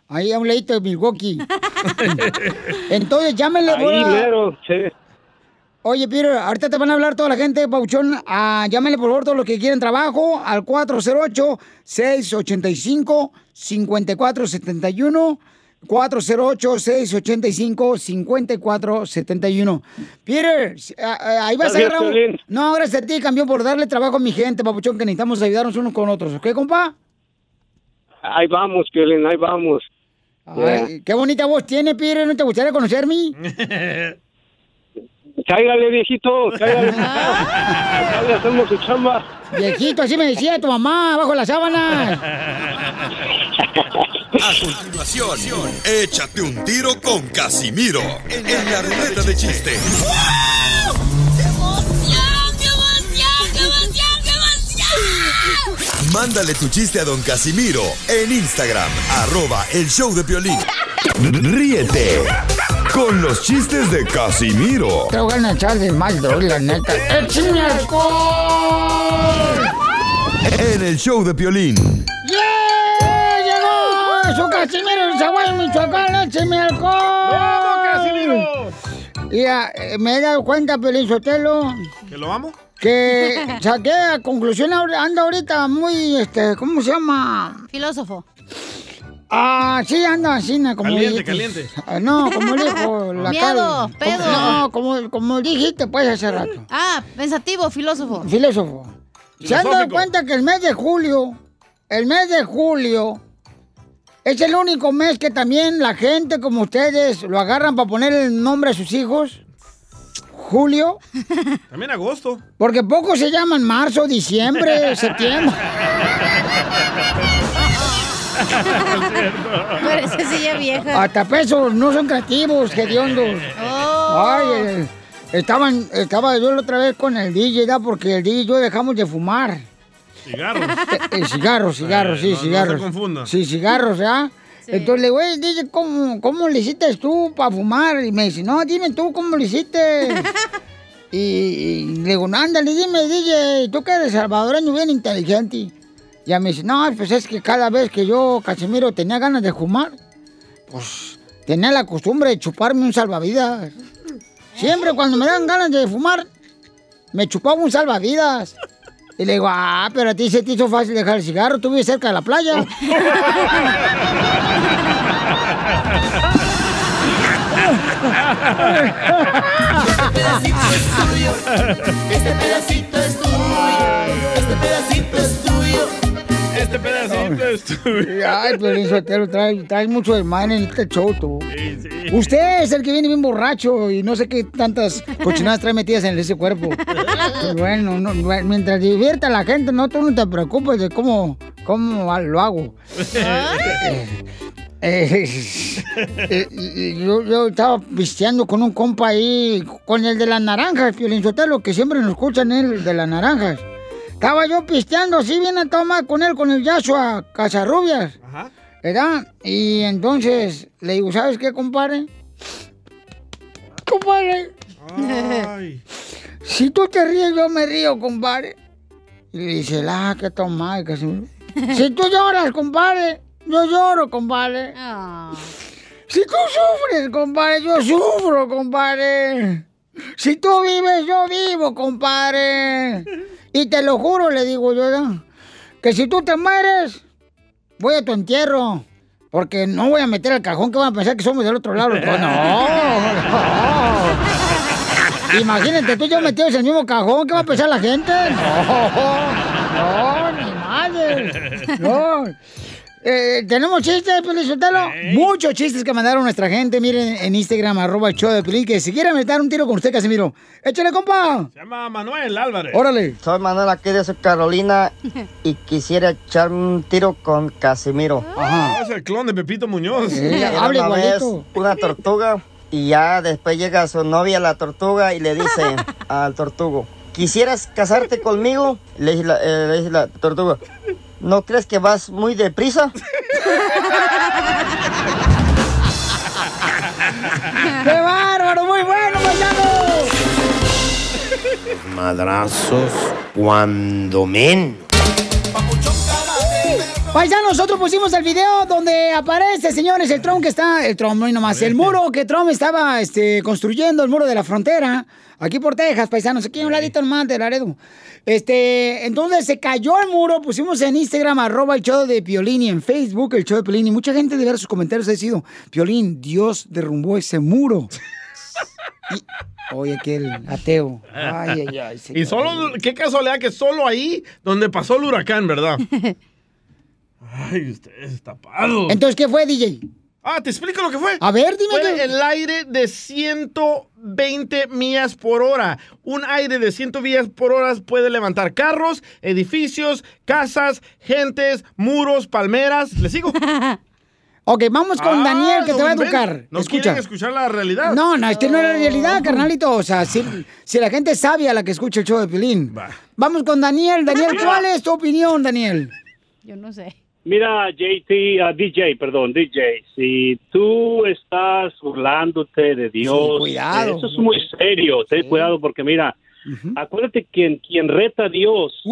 Ahí a un ladito de Milwaukee. [laughs] Entonces, llámenle, Ahí por mero, sí. Oye, Peter, ahorita te van a hablar toda la gente, Pauchón. Ah, llámenle, por favor, todos los que quieren trabajo al 408-685-5471. 408-685-5471. Peter, ah, ah, ahí vas a agarrar un... No, gracias a ti, campeón, por darle trabajo a mi gente, Papuchón, que necesitamos ayudarnos unos con otros. ¿Ok, compa? Ahí vamos, Piolín, ahí vamos. Ay, qué bonita voz tiene, Peter. ¿No te gustaría conocerme? [laughs] Cáigale, viejito, cáigale. [laughs] Acá le hacemos su chamba. Viejito, así me decía tu mamá, bajo las sábanas. A continuación, échate un tiro con Casimiro en la ruleta de chiste. Mándale tu chiste a don Casimiro en Instagram, arroba el show de violín. Ríete con los chistes de Casimiro Te voy a echar de mal, doy, la neta. ¡Échame alcohol! en el show de violín. ¡Yeah! ¡Llegó! ¡Su Casimiro en Zaguay, Michoacán! ¡Écheme alcohol! ¡Vamos, Casimiro! Mira, eh, me he dado cuenta, Pelín Sotelo, ¿Que lo amo? que saqué a conclusión, anda ahorita muy, este, ¿cómo se llama? Filósofo. Ah, sí, anda así, ¿no? como Caliente, dijiste. caliente. Ah, No, como dijo [laughs] la Miedo, Cari. pedo. No, como, como dijiste, pues, hace rato. Ah, pensativo, filósofo. Filósofo. ¿Se han dado cuenta que el mes de julio, el mes de julio, Es el único mes que también la gente como ustedes lo agarran para poner el nombre a sus hijos. Julio. [laughs] También agosto. Porque pocos se llaman marzo, diciembre, [laughs] septiembre. Parece silla vieja. Hasta peso, no son creativos, hediondos. Oh. Ay, eh, estaban, estaba yo la otra vez con el DJ, ¿da? porque el DJ y yo dejamos de fumar. Cigarros. Eh, eh, cigarros, cigarros, Eh, sí, no- no se cigarros. confunda. Sí, cigarros, ¿ya? Entonces le digo, "Oye, DJ, ¿cómo, ¿cómo le hiciste tú para fumar? Y me dice, no, dime tú cómo le hiciste. [laughs] y, y le digo, no, ándale, dime, DJ, tú que eres salvadoreño bien inteligente. Ya me dice, no, pues es que cada vez que yo, Casimiro, tenía ganas de fumar, pues tenía la costumbre de chuparme un salvavidas. Siempre cuando me dan ganas de fumar, me chupaba un salvavidas. Y le digo, ah, pero a ti se te hizo fácil dejar el cigarro, tú vives cerca de la playa. Este pedacito es tuyo. Este pedacito es tuyo. Este pedacito es tuyo. Ay, Piolín Sotelo, trae, trae mucho de en este show, tú. Usted es el que viene bien borracho y no sé qué tantas cochinadas trae metidas en ese cuerpo. Pero bueno, no- bueno, mientras divierta a la gente, no, tú no te preocupes de cómo, cómo lo hago. Eh, eh, yo, yo estaba pisteando con un compa ahí, con el de las naranjas, Piolín Sotelo, que siempre nos escuchan el de las naranjas. Estaba yo pisteando así bien a tomar con él, con el Yashua Casarrubias. ¿Verdad? Y entonces le digo, ¿sabes qué, compadre? Compadre. [laughs] Si tú te ríes, yo me río, compadre. Y le dice, ah, qué Casimiro. [laughs] Si tú lloras, compadre, yo lloro, compadre. Si tú sufres, compadre, yo sufro, compadre. Si tú vives, yo vivo, compadre. [laughs] Y te lo juro, le digo yo, ¿no? que si tú te mueres, voy a tu entierro. Porque no voy a meter al cajón que van a pensar que somos del otro lado. Pues no, no. Imagínate tú y yo metidos en el mismo cajón, ¿qué va a pensar la gente? No, no, ni madre. No. Eh, ¿Tenemos chistes, Pelín Sotelo? Muchos chistes que mandaron nuestra gente. Miren en Instagram, arroba el show de Pelín, que si quieren meter un tiro con usted, Casimiro. Échale, compa. Se llama Manuel Álvarez. Órale. Soy Manuel aquí de Carolina y quisiera echarme un tiro con Casimiro. Ah, es el clon de Pepito Muñoz. Una vez una tortuga y ya después llega su novia la tortuga y le dice al tortugo, ¿quisieras casarte conmigo? Le dice la, eh, le dice la tortuga, ¿no crees que vas muy deprisa? [laughs] ¡Qué bárbaro! ¡Muy bueno, paisano! Madrazos cuando men. Paisano, nosotros pusimos el video donde aparece, señores, el Trump que está, el Trump, no nomás, el muro que Trump estaba este, construyendo, el muro de la frontera, aquí por Texas, paisanos, aquí a un ladito nomás de Laredo. Este, entonces se cayó el muro, pusimos en Instagram, arroba el show de Piolín y en Facebook el show de Piolín y mucha gente de ver sus comentarios ha decidido, Piolín, Dios derrumbó ese muro. Y, oye, aquel ateo. Ay, ay, ay. Y solo, qué casualidad que solo ahí donde pasó el huracán, ¿verdad? [laughs] Ay, ustedes tapados. Entonces, ¿qué fue, DJ? Ah, te explico lo que fue. A ver, dime. Fue el aire de 120 millas por hora. Un aire de 100 millas por hora puede levantar carros, edificios, casas, gentes, muros, palmeras. ¿Le sigo? [laughs] Ok, vamos con Ah, Daniel, que te va a educar. No Escucha. quieren escuchar la realidad. No, no, es que no es la realidad, carnalito. O sea, si, si la gente es sabia la que escucha el show de Pilín. Vamos con Daniel. Daniel, [laughs] ¿cuál es tu opinión, Daniel? Yo no sé. Mira, JT, ah, DJ, perdón, DJ, si tú estás burlándote de Dios, cuidado. eso es muy serio, ten cuidado porque mira, acuérdate que quien reta a Dios,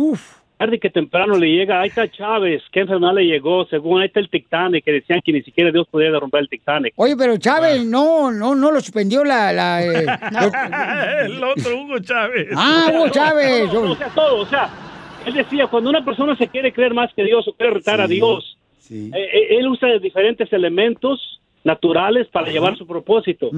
tarde que temprano le llega, ahí está Chávez, qué enfermedad le llegó, según ahí está el Titanic, que decían que ni siquiera Dios podía derrumbar el Titanic. Oye, pero Chávez no, no, no lo suspendió la... la eh, [laughs] [laughs] el otro Hugo Chávez. Ah, Hugo Chávez. O sea, todo, o sea, él decía, cuando una persona se quiere creer más que Dios o quiere retar a Dios, eh, eh, él usa diferentes elementos naturales para llevar su propósito.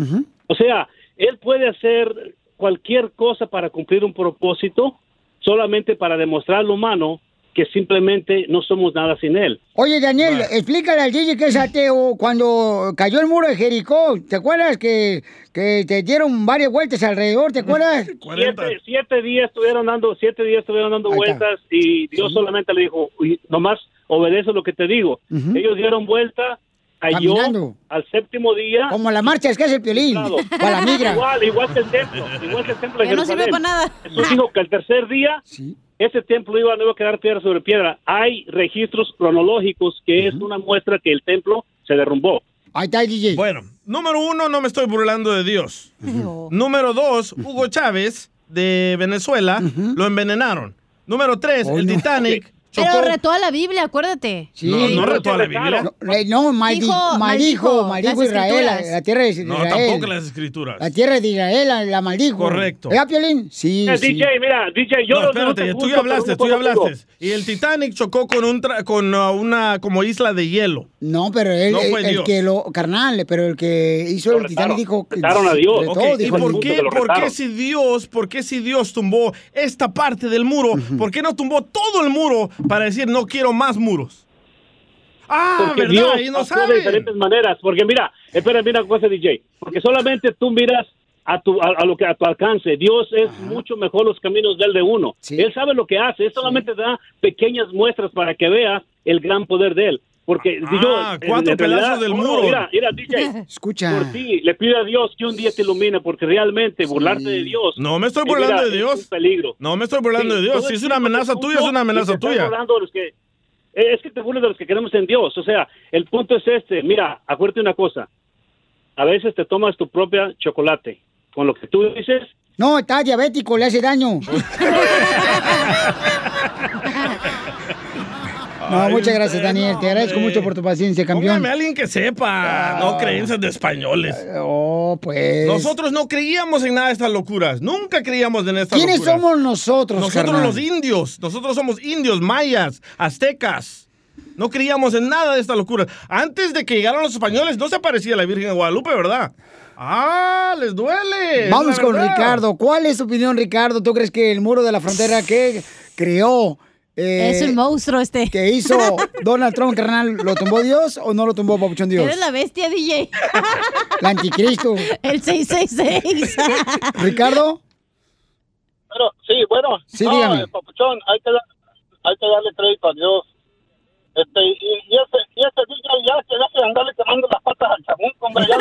O sea, él puede hacer cualquier cosa para cumplir un propósito solamente para demostrar al humano que simplemente no somos nada sin él. Oye, Daniel, explícale al DJ que es ateo cuando cayó el muro de Jericó. ¿Te acuerdas que, que te dieron varias vueltas alrededor? ¿Te acuerdas? [laughs] Siete, siete días estuvieron dando, siete días estuvieron dando vueltas y Dios solamente le dijo, "Uy, nomás obedece lo que te digo. Ujú. Ellos dieron vuelta, cayó Caminando. al séptimo día. Como la marcha es que es el piolín. [laughs] Para la migra. Igual, igual que el templo, igual que el templo de Que no sirve Jerusalén. para nada. Jesús dijo que el tercer día ese templo iba, no iba a quedar piedra sobre piedra. Hay registros cronológicos que es una muestra que el templo se derrumbó. Ahí está, DJ. Bueno, número uno, no me estoy burlando de Dios. Número dos, Hugo Chávez de Venezuela lo envenenaron. Número tres, el Titanic chocó. Pero retó a la Biblia, acuérdate. Sí. No, no retó a la Biblia. No, no maldi- Dijo- maldijo, maldijo maldijo las Israel, la, escrituras. la tierra de Israel. No, tampoco las escrituras. La tierra de Israel, la, la maldijo. Correcto. ¿Verdad, Piolín? Sí, Eh, sí. DJ, mira, DJ, yo no, espérate, te tú ya hablaste, tú ya hablaste. Y el Titanic chocó con un tra- con uh, una como isla de hielo. No, pero él, No el- que lo, carnal, pero el que hizo el Titanic dijo retaron a Dios. retó, ¿Y dijo por qué, por qué si Dios, por qué si Dios tumbó esta parte del muro, por qué no tumbó todo el muro para decir no quiero más muros? Ah, Porque ¿verdad? Dios no de diferentes maneras. Porque mira, espera, mira una cosa, DJ. Porque solamente tú miras a tu, a, a lo que a tu alcance. Dios es mucho mejor los caminos del de uno. Él sabe lo que hace. Él solamente da pequeñas muestras para que veas el gran poder de él. Porque si yo, Ah, en- cuatro realidad, pedazos del muro. Mira, mira, DJ. Escucha. Por ti, le pido a Dios que un día te ilumine, porque realmente burlarte de Dios. No me estoy eh, burlando mira, de Dios. Es un peligro. No me estoy burlando Sí, de Dios. Si es una amenaza tuya, es una amenaza tuya. burlando de los que- eh, es que te burlas de los que creemos en Dios. O sea, el punto es este. Mira, acuérdate una cosa. A veces te tomas tu propia chocolate. Con lo que tú dices, No, está diabético, le hace daño. [laughs] No, Ay, muchas gracias, usted, Daniel. Te agradezco hombre. mucho por tu paciencia, campeón. Póngame a alguien que sepa, no creencias de españoles. Oh, pues. Nosotros no creíamos en nada de estas locuras. Nunca creíamos en estas ¿Quiénes locuras. somos nosotros, Nosotros carnal? los indios. Nosotros somos indios, mayas, aztecas. No creíamos en nada de estas locuras. Antes de que llegaran los españoles, no se aparecía la Virgen de Guadalupe, ¿verdad? Ah, les duele. Vamos con verdad. Ricardo. ¿Cuál es tu opinión, Ricardo? ¿Tú crees que el muro de la frontera que creó... eh, Es un monstruo este. Que hizo Donald Trump, carnal, ¿lo tumbó Dios o no lo tumbó Papuchón Dios? Eres la bestia, DJ. El anticristo. El 666. ¿Ricardo? Pero, sí, bueno. Sí, no, dígame. eh, Papuchón, hay que, dar- hay que darle crédito a Dios. Este, y, y ese, y ese DJ ya de andarle quemando las patas al chabón, hombre, ya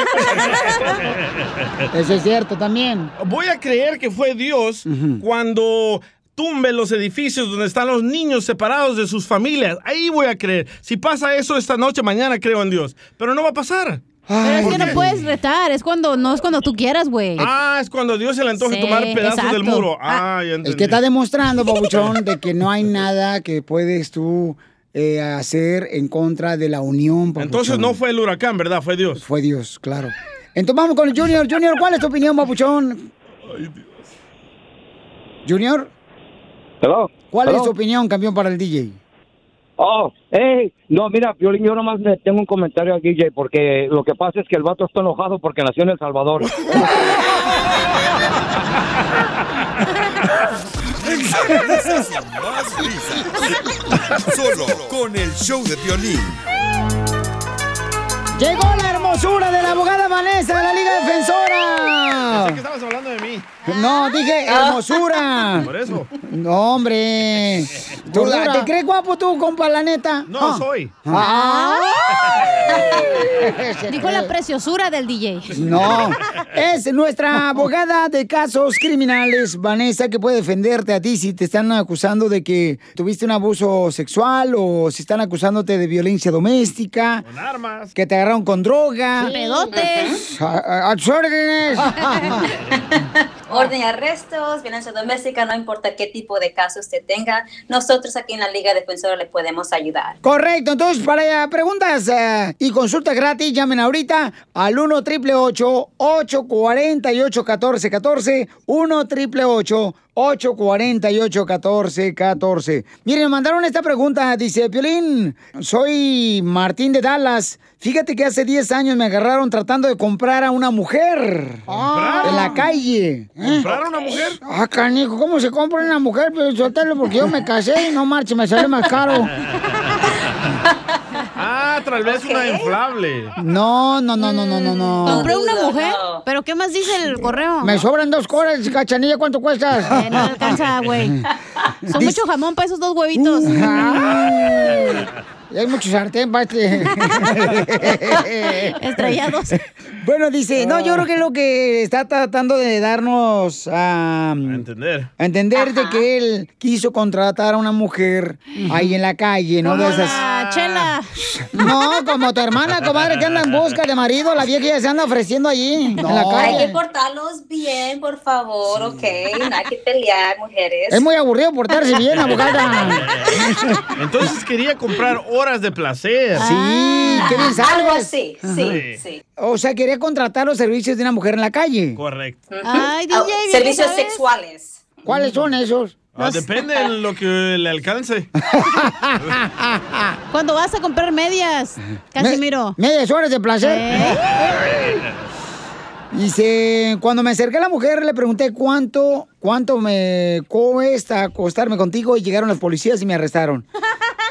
Eso es cierto también. Voy a creer que fue Dios cuando tumbe los edificios donde están los niños separados de sus familias. Ahí voy a creer. Si pasa eso esta noche, mañana creo en Dios. Pero no va a pasar. Pero es que ¿Por no puedes retar, es cuando no es cuando tú quieras, güey. Ah, es cuando Dios se le antoje Sí, tomar pedazos exacto. del muro. Ah, ya Es que está demostrando, Papuchón, de que no hay nada que puedes tú eh, hacer en contra de la unión, Papuchón. Entonces no fue el huracán, ¿verdad? Fue Dios. Fue Dios, claro. Entonces vamos con el Junior. Junior, ¿cuál es tu opinión, Papuchón? Junior, Hello. ¿cuál es tu opinión, campeón, para el DJ? Oh, hey, no, mira, Violín, yo nomás le tengo un comentario al DJ porque lo que pasa es que el vato está enojado porque nació en El Salvador. [laughs] Más risas. Solo con el show de violín. Llegó la hermosura de la abogada Vanessa de la Liga Defensora. Pensé que estabas hablando de mí. No, dije hermosura. [laughs] Por eso. No, hombre. ¿Tú, Gordura. ¿Te crees guapo tú, compa, la neta? No Ah. soy. Ah. [laughs] Dijo la preciosura del DJ. No, es nuestra abogada de casos criminales, Vanessa, que puede defenderte a ti si te están acusando de que tuviste un abuso sexual o si están acusándote de violencia doméstica. Con armas. Que te agarraron con droga. Pedotes. A, a- a tus órdenes. [laughs] Orden y arrestos, violencia doméstica, no importa qué tipo de caso usted tenga, nosotros aquí en la Liga Defensora le podemos ayudar. Correcto, entonces para preguntas eh, y consultas gratis, llamen ahorita al 1 888 848 1414 1 888 848 1414 Miren, me mandaron esta pregunta, dice Piolín, soy Martín de Dallas. Fíjate que hace 10 años me agarraron tratando de comprar a una mujer en la calle. ¿Comprar una mujer? Ah, canijo, ¿cómo se compra una mujer? Pero Sotelo, porque yo me casé y no marche, me sale más caro. [laughs] Ah, tal vez una inflable. No, no, no, no, no, no, no. Compré una mujer, pero ¿qué más dice el correo? Me sobran dos coras, cachanilla, ¿cuánto cuesta? Eh, no alcanza, güey. [laughs] Son mucho jamón para esos dos huevitos. Y hay mucho sartén para este. [laughs] Estrellados. Bueno, dice, no, yo creo que lo que está tratando de darnos a, Entender. a entender de que él quiso contratar a una mujer ahí en la calle, ¿no? De esas. la chela. No, como tu hermana, comadre, que anda en busca de marido, la vieja ya se anda ofreciendo allí, en la Hay que calle. portarlos bien, por favor, ¿ok? No hay que pelear, mujeres. Es muy aburrido portarse bien, abogada. [laughs] Entonces quería comprar horas de placer. Sí, ¿qué bien sabes? Algo así, sí, sí. O sea, quería contratar los servicios de una mujer en la calle. Correcto. Ay, Ah, DJ, servicios sabes. sexuales. ¿Cuáles son esos? Ah, depende de lo que le alcance. [laughs] Cuando vas a comprar medias, Casimiro. Medias horas de placer. ¿Eh? [laughs] Dice, cuando me acerqué a la mujer le pregunté cuánto, cuánto me cuesta acostarme contigo y llegaron los policías y me arrestaron. [laughs]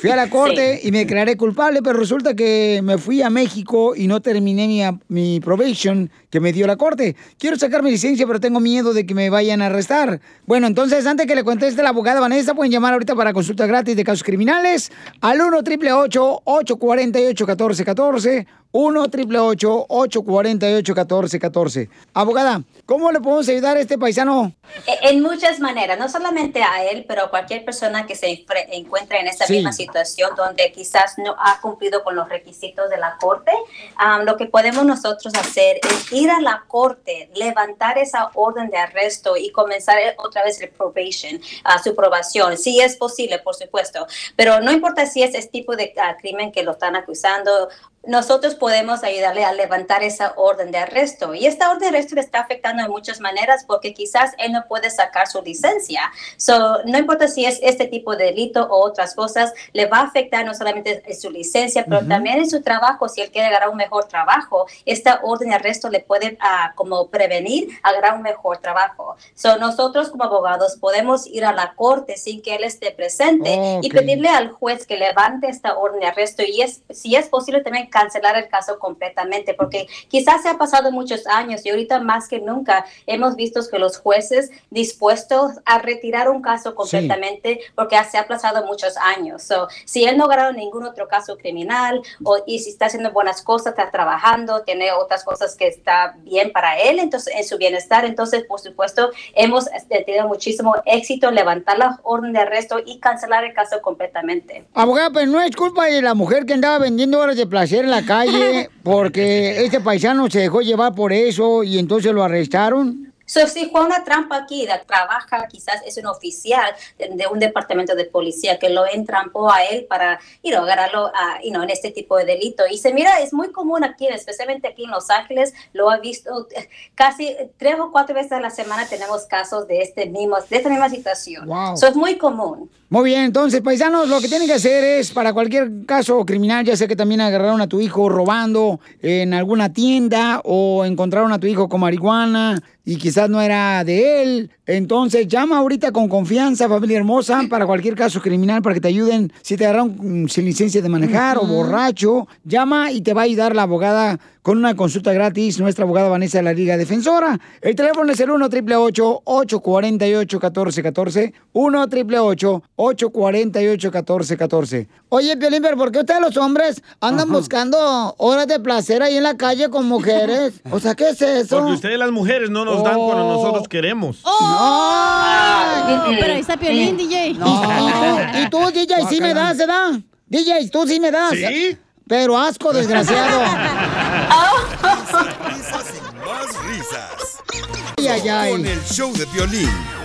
Fui a la corte y me declaré culpable, pero resulta que me fui a México y no terminé mi, mi probation que me dio la corte. Quiero sacar mi licencia, pero tengo miedo de que me vayan a arrestar. Bueno, entonces, antes que le conteste la abogada Vanessa, pueden llamar ahorita para consulta gratis de casos criminales al 1 888 848 1414 1 888 848 1414 Abogada, ¿cómo le podemos ayudar a este paisano? E- En muchas maneras, no solamente a él, pero a cualquier persona que se encuentre en esta Sí. misma situación donde quizás no ha cumplido con los requisitos de la corte, am, lo que podemos nosotros hacer es ir a la corte, levantar esa orden de arresto y comenzar eh, otra vez el probation, a su probación. Sí es posible, por supuesto, pero no importa si es este tipo de ah, crimen que lo están acusando nosotros podemos ayudarle a levantar esa orden de arresto. Y esta orden de arresto le está afectando de muchas maneras porque quizás él no puede sacar su licencia. So, no importa si es este tipo de delito o otras cosas, le va a afectar no solamente en su licencia, pero Ujú. también en su trabajo. Si él quiere agarrar un mejor trabajo, esta orden de arresto le puede ah, como prevenir agarrar un mejor trabajo. So, nosotros como abogados podemos ir a la corte sin que él esté presente Oh, y ok. pedirle al juez que levante esta orden de arresto y es, si es posible también cancelar el caso completamente, porque quizás se ha pasado muchos años y ahorita más que nunca hemos visto que los jueces dispuestos a retirar un caso completamente porque se ha aplazado muchos años. So, si él no ha ganado ningún otro caso criminal o, y si está haciendo buenas cosas, está trabajando, tiene otras cosas que está bien para él, entonces en su bienestar, entonces por supuesto hemos este, tenido muchísimo éxito en levantar la orden de arresto y cancelar el caso completamente. Abogada, pero no es culpa de la mujer que andaba vendiendo horas de placer en la calle [laughs] porque este paisano se dejó llevar por eso y entonces lo arrestaron. So, si fue una trampa aquí, trabaja, quizás es un oficial de, de un departamento de policía que lo entrampó a él para you know, agarrarlo a, you know, en este tipo de delito. Y se mira, es muy común aquí, especialmente aquí en Los Ángeles, lo ha visto [laughs] casi tres o cuatro veces a la semana tenemos casos de, este mismo, de esta misma situación. Wow. So, es muy común. Muy bien, entonces, paisanos, lo que tienen que hacer es, para cualquier caso criminal, ya sea que también agarraron a tu hijo robando en alguna tienda o encontraron a tu hijo con marihuana y quizás no era de él, entonces llama ahorita con confianza, familia hermosa, para cualquier caso criminal, para que te ayuden. Si te agarraron mm, sin licencia de manejar o borracho, llama y te va a ayudar la abogada con una consulta gratis, nuestra abogada Vanessa de la Liga Defensora. El teléfono es el 1 888 848 1414 1 888 848 1414 Oye, Piolín, pero ¿por qué ustedes los hombres andan buscando horas de placer ahí en la calle con mujeres? [laughs] O sea, ¿qué es eso? Porque ustedes las mujeres no nos dan cuando nosotros queremos. Oh, pero ahí está Piolín, DJ. Y tú, DJ, sí me das, ¿se da? DJ, tú sí me das. ¿Sí? Pero asco, desgraciado. [laughs] Risas y más risas. Ay, ay, ay. Con el show de violín.